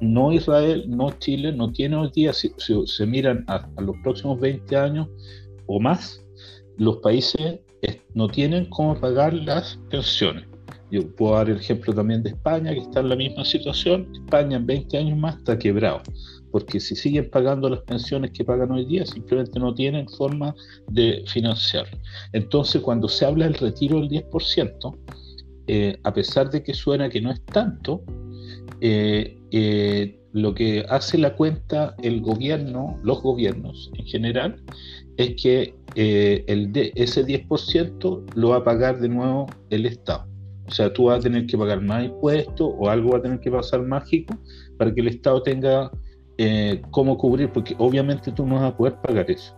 no Israel, no Chile, no tiene hoy día, si, se miran a, los próximos 20 años o más, los países no tienen cómo pagar las pensiones. Yo puedo dar el ejemplo también de España, que está en la misma situación. España en 20 años más está quebrado, porque si siguen pagando las pensiones que pagan hoy día, simplemente no tienen forma de financiar. Entonces, cuando se habla del retiro del 10%, eh, a pesar de que suena que no es tanto, eh, eh, lo que hace la cuenta el gobierno, los gobiernos en general, es que eh, el de, ese 10% lo va a pagar de nuevo el Estado. O sea, tú vas a tener que pagar más impuestos o algo va a tener que pasar mágico para que el Estado tenga cómo cubrir, porque obviamente tú no vas a poder pagar eso.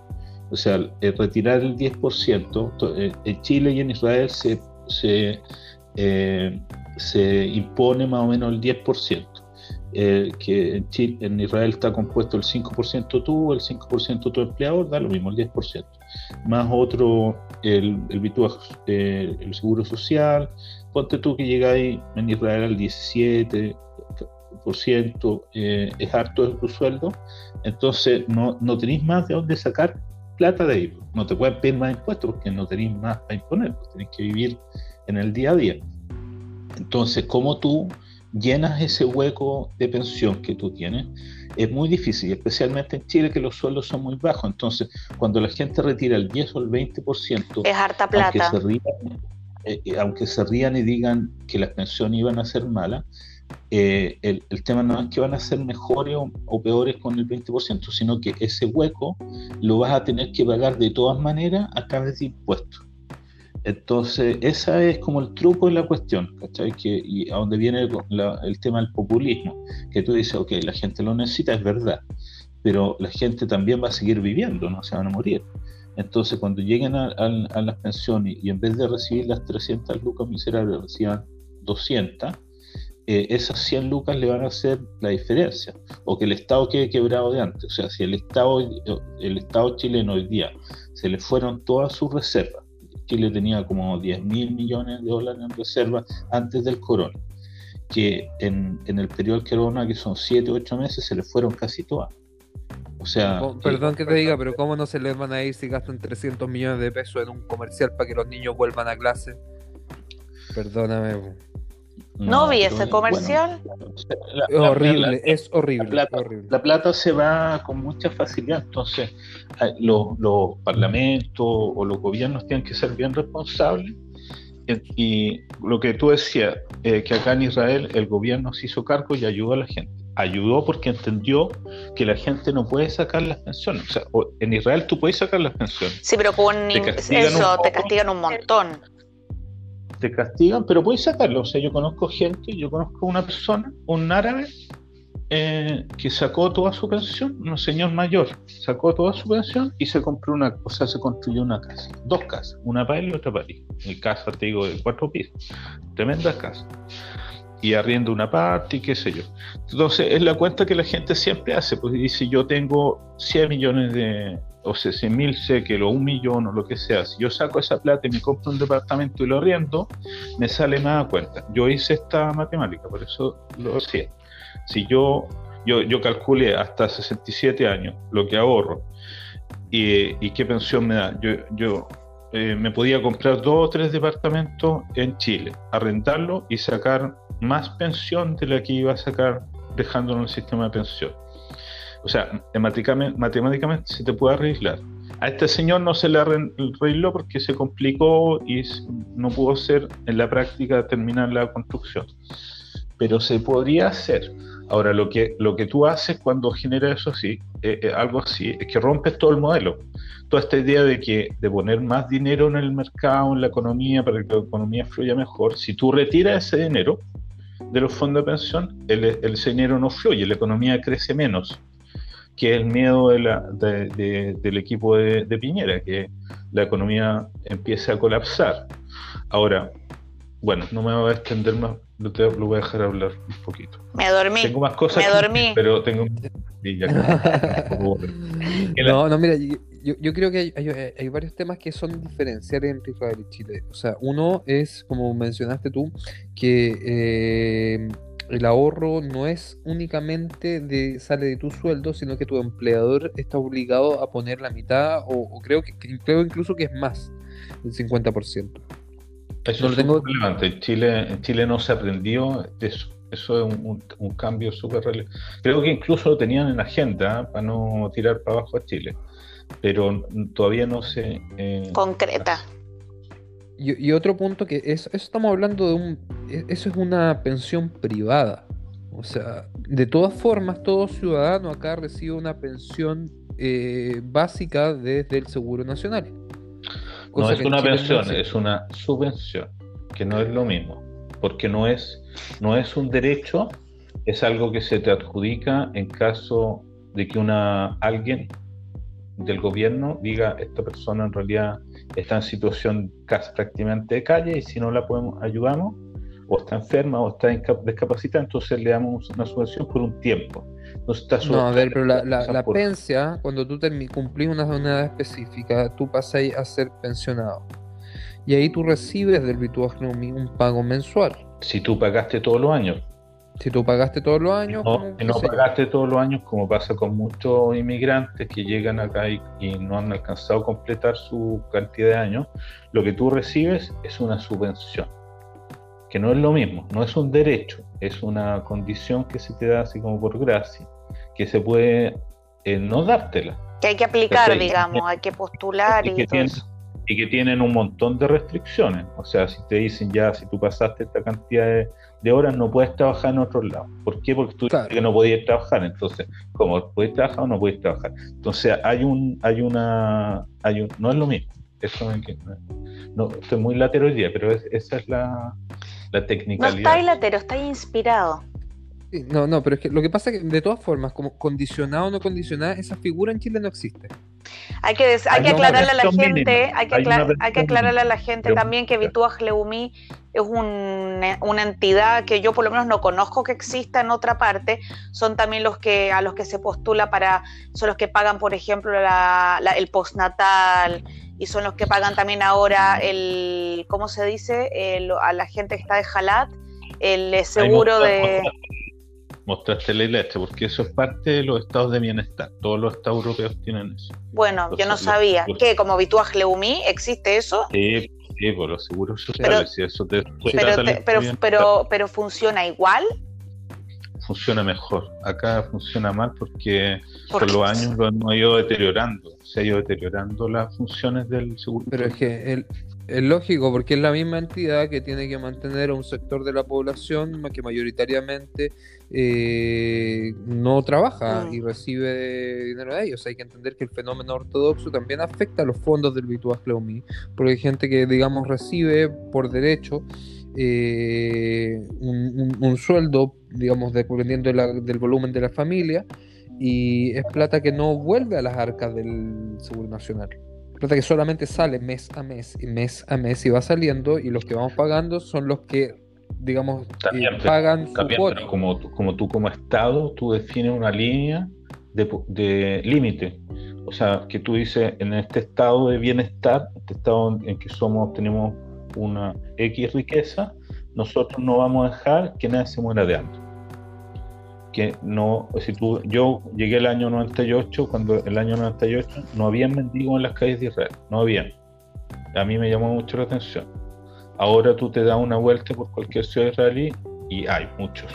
O sea, retirar el 10%, en Chile y en Israel se, se impone más o menos el 10%. Eh, que en, Chile, en Israel está compuesto el 5% tú, el 5% tu empleador, da lo mismo, el 10%. Más otro, el, el, eh, el seguro social, ponte tú que llegáis en Israel al 17%, eh, es harto de tu sueldo, entonces no, no tenéis más de dónde sacar plata de ahí. No te pueden pedir más impuestos porque no tenéis más para imponer, pues tenéis que vivir en el día a día. Entonces, ¿cómo tú llenas ese hueco de pensión que tú tienes, es muy difícil, especialmente en Chile que los sueldos son muy bajos. Entonces, cuando la gente retira el 10 o el 20%, es harta plata. Aunque se, rían, eh, eh, aunque se rían y digan que las pensiones iban a ser malas, eh, el, tema no es que van a ser mejores o, o, peores con el 20%, sino que ese hueco lo vas a tener que pagar de todas maneras a través de impuestos. Entonces, esa es como el truco de la cuestión, ¿cachai? Que, y a donde viene el, tema del populismo, que tú dices, ok, la gente lo necesita, es verdad, pero la gente también va a seguir viviendo, no se van a morir. Entonces, cuando lleguen a, las pensiones y en vez de recibir las 300 lucas miserables, reciban 200, eh, esas 100 lucas le van a hacer la diferencia, o que el Estado quede quebrado de antes. O sea, si el Estado, el Estado chileno hoy día se le fueron todas sus reservas, Chile tenía como 10 mil millones de dólares en reserva antes del corona, que en, el periodo del corona, que son 7 o 8 meses, se le fueron casi todas. O sea, perdón que te diga, pero ¿cómo no se les van a ir si gastan 300 millones de pesos en un comercial para que los niños vuelvan a clase? Perdóname. No, vi ese comercial. es horrible, es horrible la, plata, se va con mucha facilidad, entonces eh, los, parlamentos o los gobiernos tienen que ser bien responsables. Y lo que tú decías, eh, que acá en Israel el gobierno se hizo cargo y ayudó a la gente. Ayudó porque entendió que la gente no puede sacar las pensiones. O sea, en Israel tú puedes sacar las pensiones. Sí, pero con eso te castigan un montón te castigan, pero puedes sacarlo. O sea, yo conozco gente, yo conozco una persona, un árabe, eh, que sacó toda su pensión, un señor mayor, sacó toda su pensión y se compró una, o sea, se construyó una casa, dos casas, una para él y otra para él. Mi casa, te digo, de cuatro pisos, tremenda casa. Y arriendo una parte y qué sé yo. Entonces, es la cuenta que la gente siempre hace, pues dice, yo tengo 100 millones de, o 100 mil o un millón o lo que sea, si yo saco esa plata y me compro un departamento y lo riendo, me sale más a cuenta. Yo hice esta matemática, por eso lo hacía. Si yo, yo, yo calculé hasta 67 años lo que ahorro y, qué pensión me da, yo, yo eh, me podía comprar dos o tres departamentos en Chile, arrendarlo y sacar más pensión de la que iba a sacar dejándolo en el sistema de pensión. O sea, matemáticamente, se te puede arreglar. A este señor no se le arregló porque se complicó y no pudo ser en la práctica terminar la construcción. Pero se podría hacer. Ahora, lo que, lo que tú haces cuando genera eso así, eh, eh, algo así, es que rompes todo el modelo. Toda esta idea de que de poner más dinero en el mercado, en la economía, para que la economía fluya mejor, si tú retiras ese dinero de los fondos de pensión, el, el ese dinero no fluye, la economía crece menos que es el miedo de la, del equipo de, Piñera, que la economía empiece a colapsar. Ahora, bueno, no me voy a extender más, lo, voy a dejar hablar un poquito. Me dormí. Tengo más cosas, me dormí. pero tengo... no, no, mira, yo, yo creo que hay, hay, varios temas que son diferenciales entre Israel y Chile. O sea, uno es, como mencionaste tú, que... Eh, el ahorro no es únicamente de sale de tu sueldo, sino que tu empleador está obligado a poner la mitad o, creo que creo incluso que es más del 50%. Eso es tengo... relevante. En Chile, en Chile no se aprendió de eso. Eso es un, cambio súper relevante. Creo que incluso lo tenían en agenda ¿eh? para no tirar para abajo a Chile, pero todavía no se... Eh, Concreta. Y, otro punto que es, eso estamos hablando de un, e, eso es una pensión privada. O sea, de todas formas, todo ciudadano acá recibe una pensión eh, básica desde el Seguro Nacional. no es una pensión, es una subvención, que no es lo mismo, porque no es, no es un derecho, es algo que se te adjudica en caso de que una alguien del gobierno diga esta persona en realidad está en situación casi prácticamente de calle y si no la podemos ayudamos o está enferma o está discapacitada, entonces le damos una subvención por un tiempo. no, a ver, pero la, la, pensia, cuando tú cumplís una edad específica, tú pasas a ser pensionado. Y ahí tú recibes del Vituaje un pago mensual. Si tú pagaste todos los años. Si tú pagaste todos los años. No, no pagaste todos los años, como pasa con muchos inmigrantes que llegan acá y, y, no han alcanzado a completar su cantidad de años, lo que tú recibes es una subvención, que no es lo mismo, no es un derecho, es una condición que se te da así como por gracia, que se puede eh, no dártela. Que hay que aplicar, digamos, hay que postular y, todo eso y que tienen un montón de restricciones. O sea, si te dicen ya, si tú pasaste esta cantidad de, horas, no puedes trabajar en otro lado. ¿Por qué? Porque tú dices que no podías trabajar. Entonces, ¿cómo? ¿Puedes trabajar o no puedes trabajar? Entonces, hay un, hay una, hay un, no es lo mismo. Eso es que, no, estoy muy latero hoy día, pero esa es la, la técnica. No está latero, está inspirado. No, no, pero es que lo que pasa es que de todas formas, como condicionado o no condicionada, esa figura en Chile no existe. Hay que, hay que aclararle a la gente, hay que, hay que aclararle a la gente también que Vituaj Leumi es una entidad que yo por lo menos no conozco que exista en otra parte, son también los que a los que se postula para, son los que pagan, por ejemplo, el postnatal y son los que pagan también ahora el, ¿cómo se dice? a la gente que está de Jalat, el seguro de mostraste la iglesia, porque eso es parte de los estados de bienestar. Todos los estados europeos tienen eso. Bueno, yo no sabía. ¿Qué? ¿Como Vituaj Leumi? ¿Existe eso? Sí, sí, por los seguros sociales. Pero, eso te, pero, pero, pero, funciona igual. Funciona mejor. Acá funciona mal porque ¿Por, los años lo hemos ido deteriorando. Se ha ido deteriorando las funciones del seguro. Pero es que el, es lógico, porque es la misma entidad que tiene que mantener a un sector de la población que mayoritariamente eh, no trabaja mm. y recibe dinero de ellos. Hay que entender que el fenómeno ortodoxo también afecta a los fondos del Vituas Cleumi, porque hay gente que, digamos, recibe por derecho eh, un, sueldo, digamos, dependiendo del volumen de la familia, y es plata que no vuelve a las arcas del Seguro Nacional plata que solamente sale mes a mes y mes a mes y va saliendo y los que vamos pagando son los que digamos eh, pagan su como, como tú como Estado tú defines una línea de, límite o sea que tú dices en este estado de bienestar este estado en que somos tenemos una X riqueza nosotros no vamos a dejar que nadie se muera de hambre que no, si tú, yo llegué el año 98, cuando el año 98 no había mendigos en las calles de Israel, no había. A mí me llamó mucho la atención. Ahora tú te das una vuelta por cualquier ciudad israelí y hay muchos.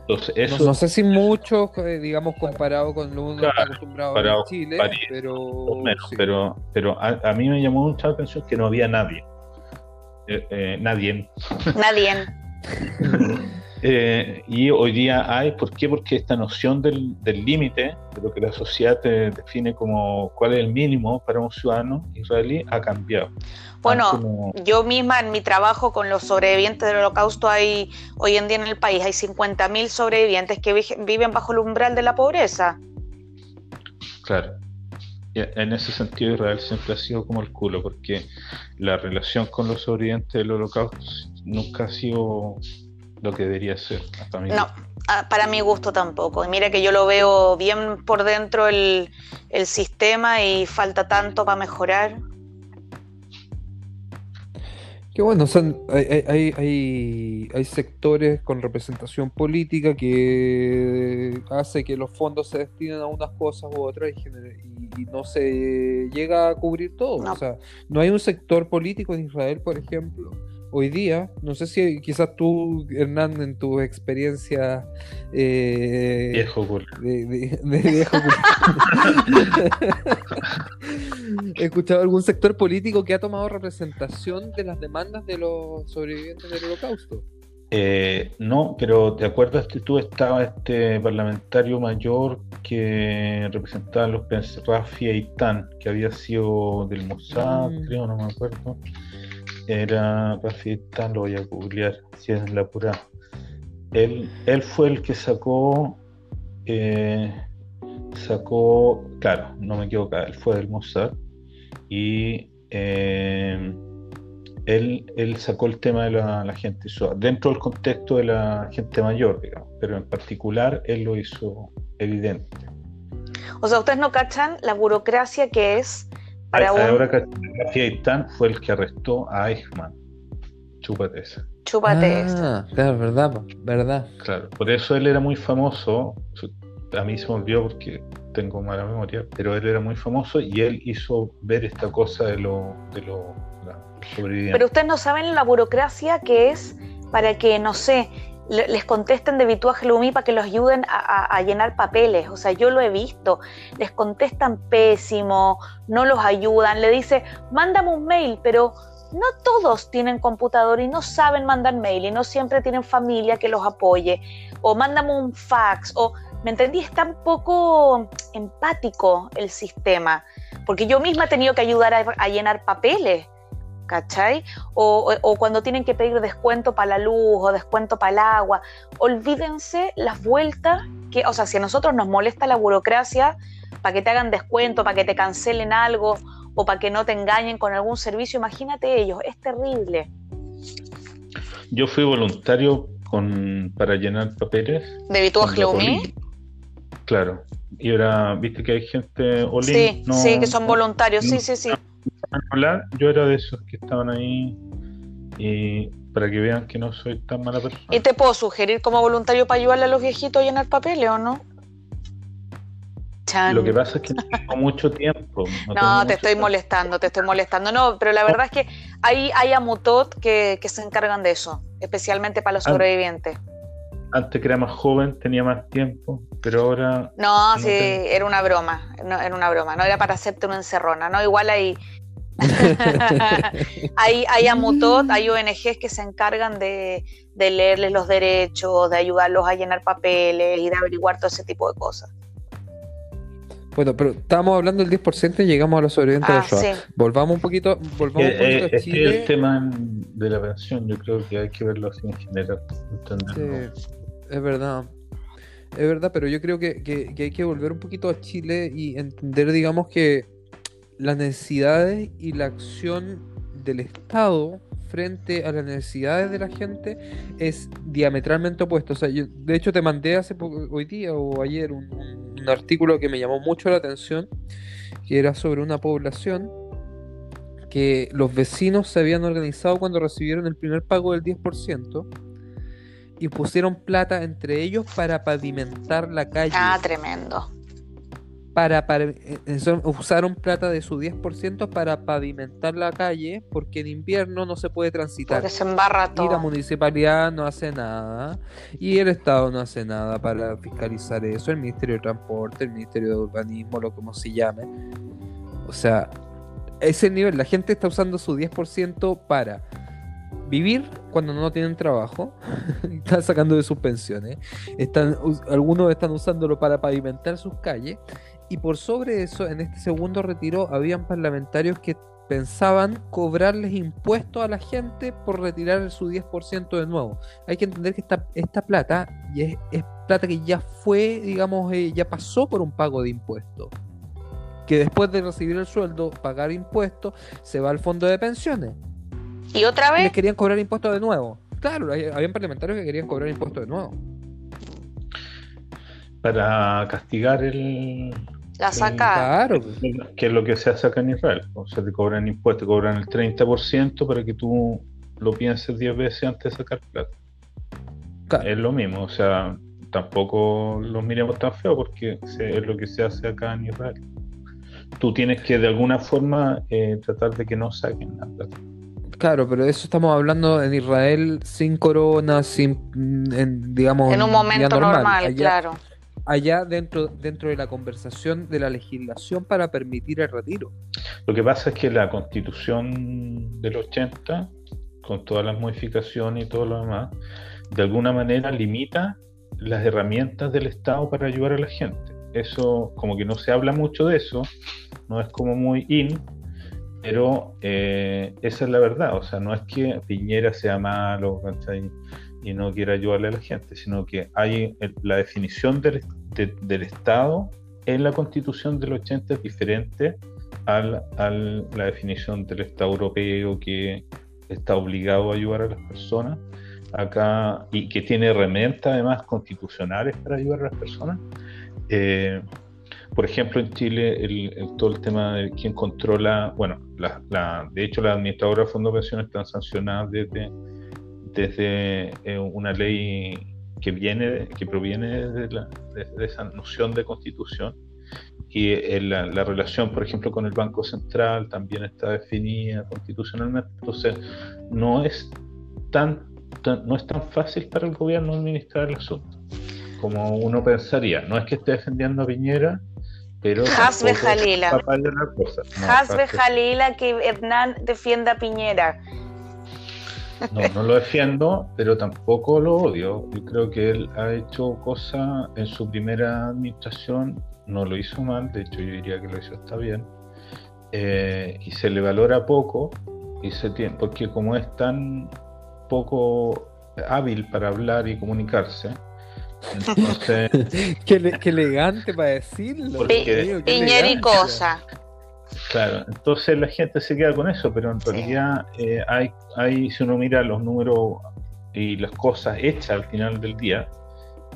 Entonces, eso, no, sé si muchos, eh, digamos, comparado con lo que está acostumbrado en Chile, pero, pero, pero a, mí me llamó mucha la atención que no había nadie. Eh, eh, nadie. Nadie. Eh, y hoy día hay, ¿por qué? Porque esta noción del límite, de lo que la sociedad te define como cuál es el mínimo para un ciudadano israelí, ha cambiado. Bueno, yo misma en mi trabajo con los sobrevivientes del holocausto hay, hoy en día en el país hay 50.000 sobrevivientes que viven bajo el umbral de la pobreza. Claro. En ese sentido Israel siempre ha sido como el culo, porque la relación con los sobrevivientes del holocausto nunca ha sido lo que debería ser. No, para mi gusto tampoco. Y mira que yo lo veo bien por dentro el, sistema y falta tanto para mejorar. Que bueno, son, hay, hay, hay, sectores con representación política que hace que los fondos se destinen a unas cosas u otras y, y no se llega a cubrir todo. O sea, no hay un sector político en Israel, por ejemplo, hoy día, no sé si quizás tú, Hernán, en tu experiencia eh, viejo de, viejo he escuchado algún sector político que ha tomado representación de las demandas de los sobrevivientes del holocausto. Eh, no, pero ¿te acuerdas que tú estabas este parlamentario mayor que representaba a los Rafi Eitan, que había sido del Mossad, mm. creo, no me acuerdo? Era Rafita, lo voy a googlear si es la pura. Él, él fue el que sacó eh, sacó, claro, no me equivoco, él fue del Mossad y eh, él, él, sacó el tema de la, gente dentro del contexto de la gente mayor, digamos, pero en particular él lo hizo evidente. O sea, ustedes no cachan la burocracia que es para un... Ahora Gaitán fue el que arrestó a Eichmann. Chúpate esa. Chúpate ah, Claro, verdad, verdad. Claro, por eso él era muy famoso. A mí se me olvidó porque tengo mala memoria, pero él era muy famoso y él hizo ver esta cosa de lo, de lo Pero ustedes no saben la burocracia que es para que, no sé, les contesten de Vituaje Lumi para que los ayuden a, llenar papeles. O sea, yo lo he visto. Les contestan pésimo, no los ayudan. Le dice, mándame un mail, pero no todos tienen computador y no saben mandar mail y no siempre tienen familia que los apoye. O mándame un fax. O, ¿me entendí? Es tan poco empático el sistema. Porque yo misma he tenido que ayudar a llenar papeles ¿cachai? O, cuando tienen que pedir descuento para la luz o descuento para el agua. Olvídense las vueltas que, o sea, si a nosotros nos molesta la burocracia para que te hagan descuento, para que te cancelen algo o para que no te engañen con algún servicio, imagínate ellos, es terrible. Yo fui voluntario con, para llenar papeles. ¿De Vituaj Claro. Y ahora, viste que hay gente... sí, sí, que son voluntarios, sí, sí, sí hablar, yo era de esos que estaban ahí y para que vean que no soy tan mala persona. ¿Y te puedo sugerir como voluntario para ayudarle a los viejitos a llenar papeles o no? Lo que pasa es que no tengo mucho tiempo. No, te estoy molestando, te estoy molestando. No, pero la verdad es que hay, hay amutot que, que se encargan de eso, especialmente para los sobrevivientes. Antes que era más joven, tenía más tiempo, pero ahora... No, sí, era una broma, no, era una broma, no era para hacerte una encerrona, ¿no? Igual hay, hay, hay amutot, hay ONGs que se encargan de, leerles los derechos, de ayudarlos a llenar papeles y de averiguar todo ese tipo de cosas. Bueno, pero estábamos hablando del 10% y llegamos a los sobrevivientes de ah, Shoah. Volvamos un poquito, volvamos un poquito a Chile. el tema de la pensión, yo creo que hay que verlo así en general. es verdad. Es verdad, pero yo creo que, que hay que volver un poquito a Chile y entender, digamos, que las necesidades y la acción del Estado frente a las necesidades de la gente es diametralmente opuesto. O sea, yo, de hecho te mandé hace poco, hoy día o ayer un, artículo que me llamó mucho la atención, que era sobre una población que los vecinos se habían organizado cuando recibieron el primer pago del 10% y pusieron plata entre ellos para pavimentar la calle. Ah, tremendo para, eh, usaron plata de su 10% para pavimentar la calle porque en invierno no se puede transitar. Porque se embarra todo. Y la municipalidad no hace nada y el Estado no hace nada para fiscalizar eso, el Ministerio de Transporte, el Ministerio de Urbanismo, lo como se llame. O sea, ese nivel, la gente está usando su 10% para vivir cuando no tienen trabajo, están sacando de sus pensiones, están, algunos están usándolo para pavimentar sus calles y por sobre eso, en este segundo retiro, habían parlamentarios que pensaban cobrarles impuestos a la gente por retirar su 10% de nuevo. Hay que entender que esta, esta plata es, es plata que ya fue, digamos, eh, ya pasó por un pago de impuestos. Que después de recibir el sueldo, pagar impuestos, se va al fondo de pensiones. ¿Y otra vez? Y les querían cobrar impuestos de nuevo. Claro, habían parlamentarios que querían cobrar impuestos de nuevo. Para castigar el, la saca. Claro. Que es lo que se hace acá en Israel. O sea, te cobran impuestos, te cobran el 30% para que tú lo pienses 10 veces antes de sacar plata. Es lo mismo, o sea, tampoco los miremos tan feo porque es lo que se hace acá en Israel. Tú tienes que de alguna forma eh, tratar de que no saquen la plata. Claro, pero eso estamos hablando en Israel sin corona, sin, en, digamos, en un momento normal, claro allá dentro, dentro de la conversación de la legislación para permitir el retiro. Lo que pasa es que la constitución del 80, con todas las modificaciones y todo lo demás, de alguna manera limita las herramientas del Estado para ayudar a la gente. Eso, como que no se habla mucho de eso, no es como muy in, pero eh, esa es la verdad. O sea, no es que Piñera sea malo, y no quiere ayudarle a la gente, sino que hay la definición del, del Estado en la constitución del 80 es diferente a la definición del Estado europeo que está obligado a ayudar a las personas acá y que tiene herramientas además constitucionales para ayudar a las personas. Eh, por ejemplo, en Chile, el, todo el tema de quién controla, bueno, la, de hecho, las administradoras de fondos de pensiones están sancionadas desde, desde eh, una ley que viene, que proviene de, la, de, esa noción de constitución. Y eh, la, la, relación, por ejemplo, con el Banco Central también está definida constitucionalmente. Entonces, no es tan, no es tan fácil para el gobierno administrar el asunto como uno pensaría. No es que esté defendiendo a Piñera, pero. Hasbe Jalila. Hasbe Jalila que Hernán defienda a Piñera. No, no lo defiendo, pero tampoco lo odio. Yo creo que él ha hecho cosas en su primera administración, no lo hizo mal, de hecho yo diría que lo hizo está bien, eh, y se le valora poco, y se tiene, porque como es tan poco hábil para hablar y comunicarse, entonces, qué, elegante para decirlo. Piñera y cosa. Claro, entonces la gente se queda con eso, pero en realidad eh, hay, hay, si uno mira los números y las cosas hechas al final del día,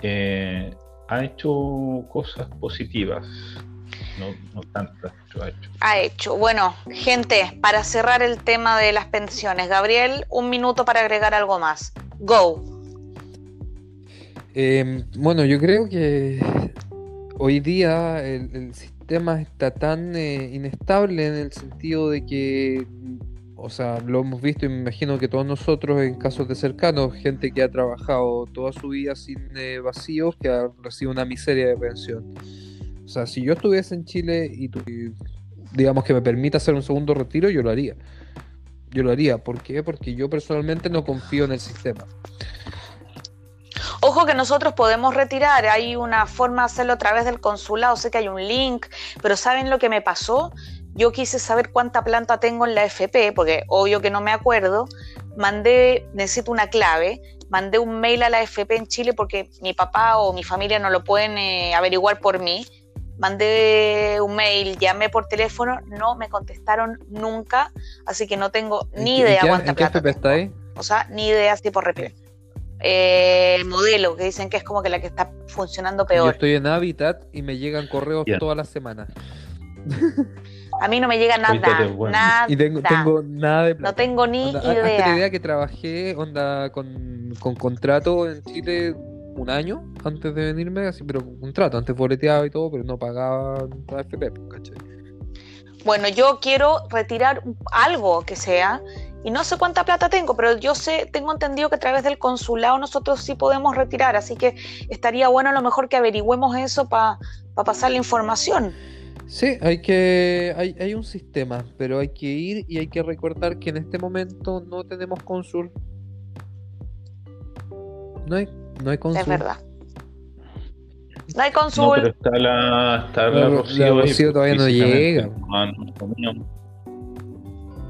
eh, ha hecho cosas positivas, no, no tantas, pero ha hecho. Ha hecho. Bueno, gente, para cerrar el tema de las pensiones, Gabriel, un minuto para agregar algo más. Go. Eh, bueno, yo creo que hoy día el, sistema está tan eh, inestable en el sentido de que, o sea, lo hemos visto y me imagino que todos nosotros en casos de cercanos, gente que ha trabajado toda su vida sin eh, vacíos, que ha recibido una miseria de pensión. O sea, si yo estuviese en Chile y, digamos que me permita hacer un segundo retiro, yo lo haría. Yo lo haría. ¿Por qué? Porque yo personalmente no confío en el sistema. Ojo que nosotros podemos retirar, hay una forma de hacerlo a través del consulado, sé que hay un link, pero ¿saben lo que me pasó? Yo quise saber cuánta planta tengo en la FP, porque obvio que no me acuerdo. Mandé, necesito una clave, mandé un mail a la FP en Chile porque mi papá o mi familia no lo pueden eh, averiguar por mí. Mandé un mail, llamé por teléfono, no me contestaron nunca, así que no tengo ni idea cuánta plata. ¿qué FP está ahí? O sea, ni idea tipo repite eh, modelo, que dicen que es como que la que está funcionando peor. Yo estoy en Habitat y me llegan correos todas las semanas. A mí no me llega nada, nada. Y tengo, nada de No tengo ni idea. la idea que trabajé onda con, con, contrato en Chile un año antes de venirme, así, pero contrato, antes boleteaba y todo, pero no pagaba FP, ¿cachai? Bueno, yo quiero retirar algo que sea y no sé cuánta plata tengo, pero yo sé, tengo entendido que a través del consulado nosotros sí podemos retirar, así que estaría bueno a lo mejor que averigüemos eso para pasar la información. Sí, hay que hay, hay, un sistema, pero hay que ir y hay que recordar que en este momento no tenemos consul. No hay, no hay consul. Es verdad. No hay consul. No, pero está la, está la, Rocío, todavía no llega.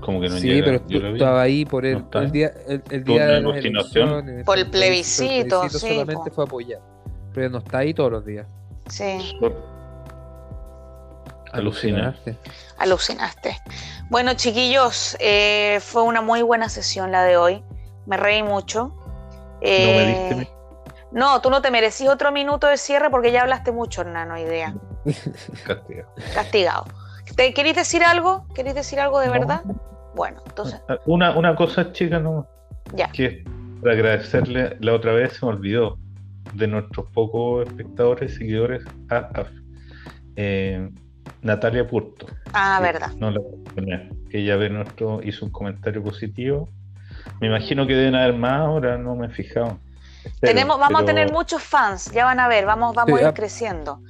Como que no sí, pero estaba ahí por el, el día, el, día de las elecciones, Por el plebiscito, el plebiscito solamente fue apoyar. Pero no está ahí todos los días. Sí. Alucinaste. Alucinaste. Bueno, chiquillos, eh, fue una muy buena sesión la de hoy. Me reí mucho. Eh, no me diste. No, tú no te merecís otro minuto de cierre porque ya hablaste mucho, Hernán, idea. Castigado. Castigado. ¿Te queréis decir algo? ¿Queréis decir algo de verdad? Bueno, entonces. Ah, una, una cosa, chica, no. Ya. Que para agradecerle, la otra vez se me olvidó de nuestros pocos espectadores, seguidores, a, eh, Natalia Purto. Ah, verdad. No la que ella ve nuestro, hizo un comentario positivo. Me imagino que deben haber más ahora, no me he fijado. Tenemos, vamos a tener muchos fans, ya van a ver, vamos, vamos a ir creciendo.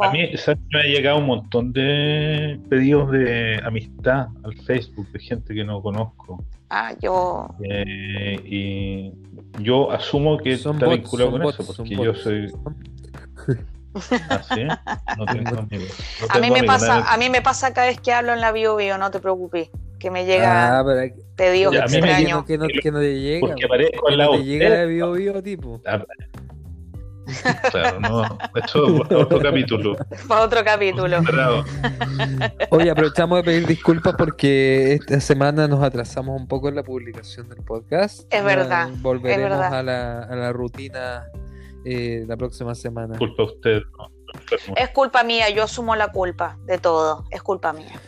A mí me ha llegado un montón de pedidos de amistad al Facebook de gente que no conozco. Ah, yo. Eh, y yo asumo que está vinculado con eso, porque yo soy. ¿Así? ¿Ah, no tengo amigos. a, mí me pasa, a mí me pasa cada vez que hablo en la bio, bio no te preocupes. Que me llega ah, pedidos extraños. Que no, que no te llega. Porque aparezco en la te llega de bio, bio tipo. Claro, no, esto es otro capítulo. Para otro capítulo. Hoy aprovechamos de pedir disculpas porque esta semana nos atrasamos un poco en la publicación del podcast. Es verdad, Ya Volveremos es verdad. A, la, a la rutina eh, la próxima semana. Culpa a usted. no. Es culpa mía, yo asumo la culpa de todo. Es culpa mía.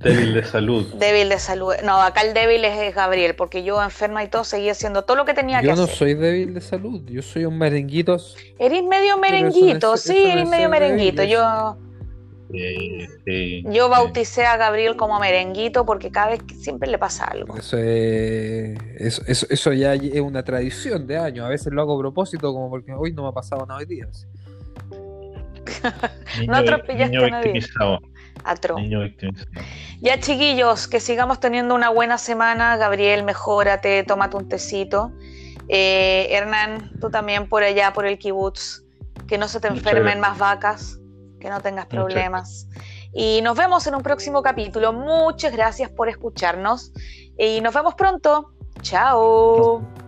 Débil de salud. Débil de salud. No, acá el débil es, Gabriel, porque yo enferma y todo seguía haciendo todo lo que tenía Yo que no hacer. soy débil de salud, yo soy un merenguito. Eres medio merenguito, no es- sí, no eres es medio débil, merenguito. Yo, Sí, sí, yo sí. bauticé a Gabriel como merenguito porque cada vez que siempre le pasa algo. Eso, es, eso, eso, eso ya es una tradición de años. A veces lo hago a propósito, como porque hoy no me ha pasado nada hoy día. No atropellaste a nadie. victimizado. Ya, chiquillos, que sigamos teniendo una buena semana. Gabriel, mejórate, tómate un tecito. Eh, Hernán, tú también por allá, por el kibutz. Que no se te enfermen más vacas, que no tengas problemas. Y nos vemos en un próximo capítulo. Muchas gracias por escucharnos. Y nos vemos pronto. Chao.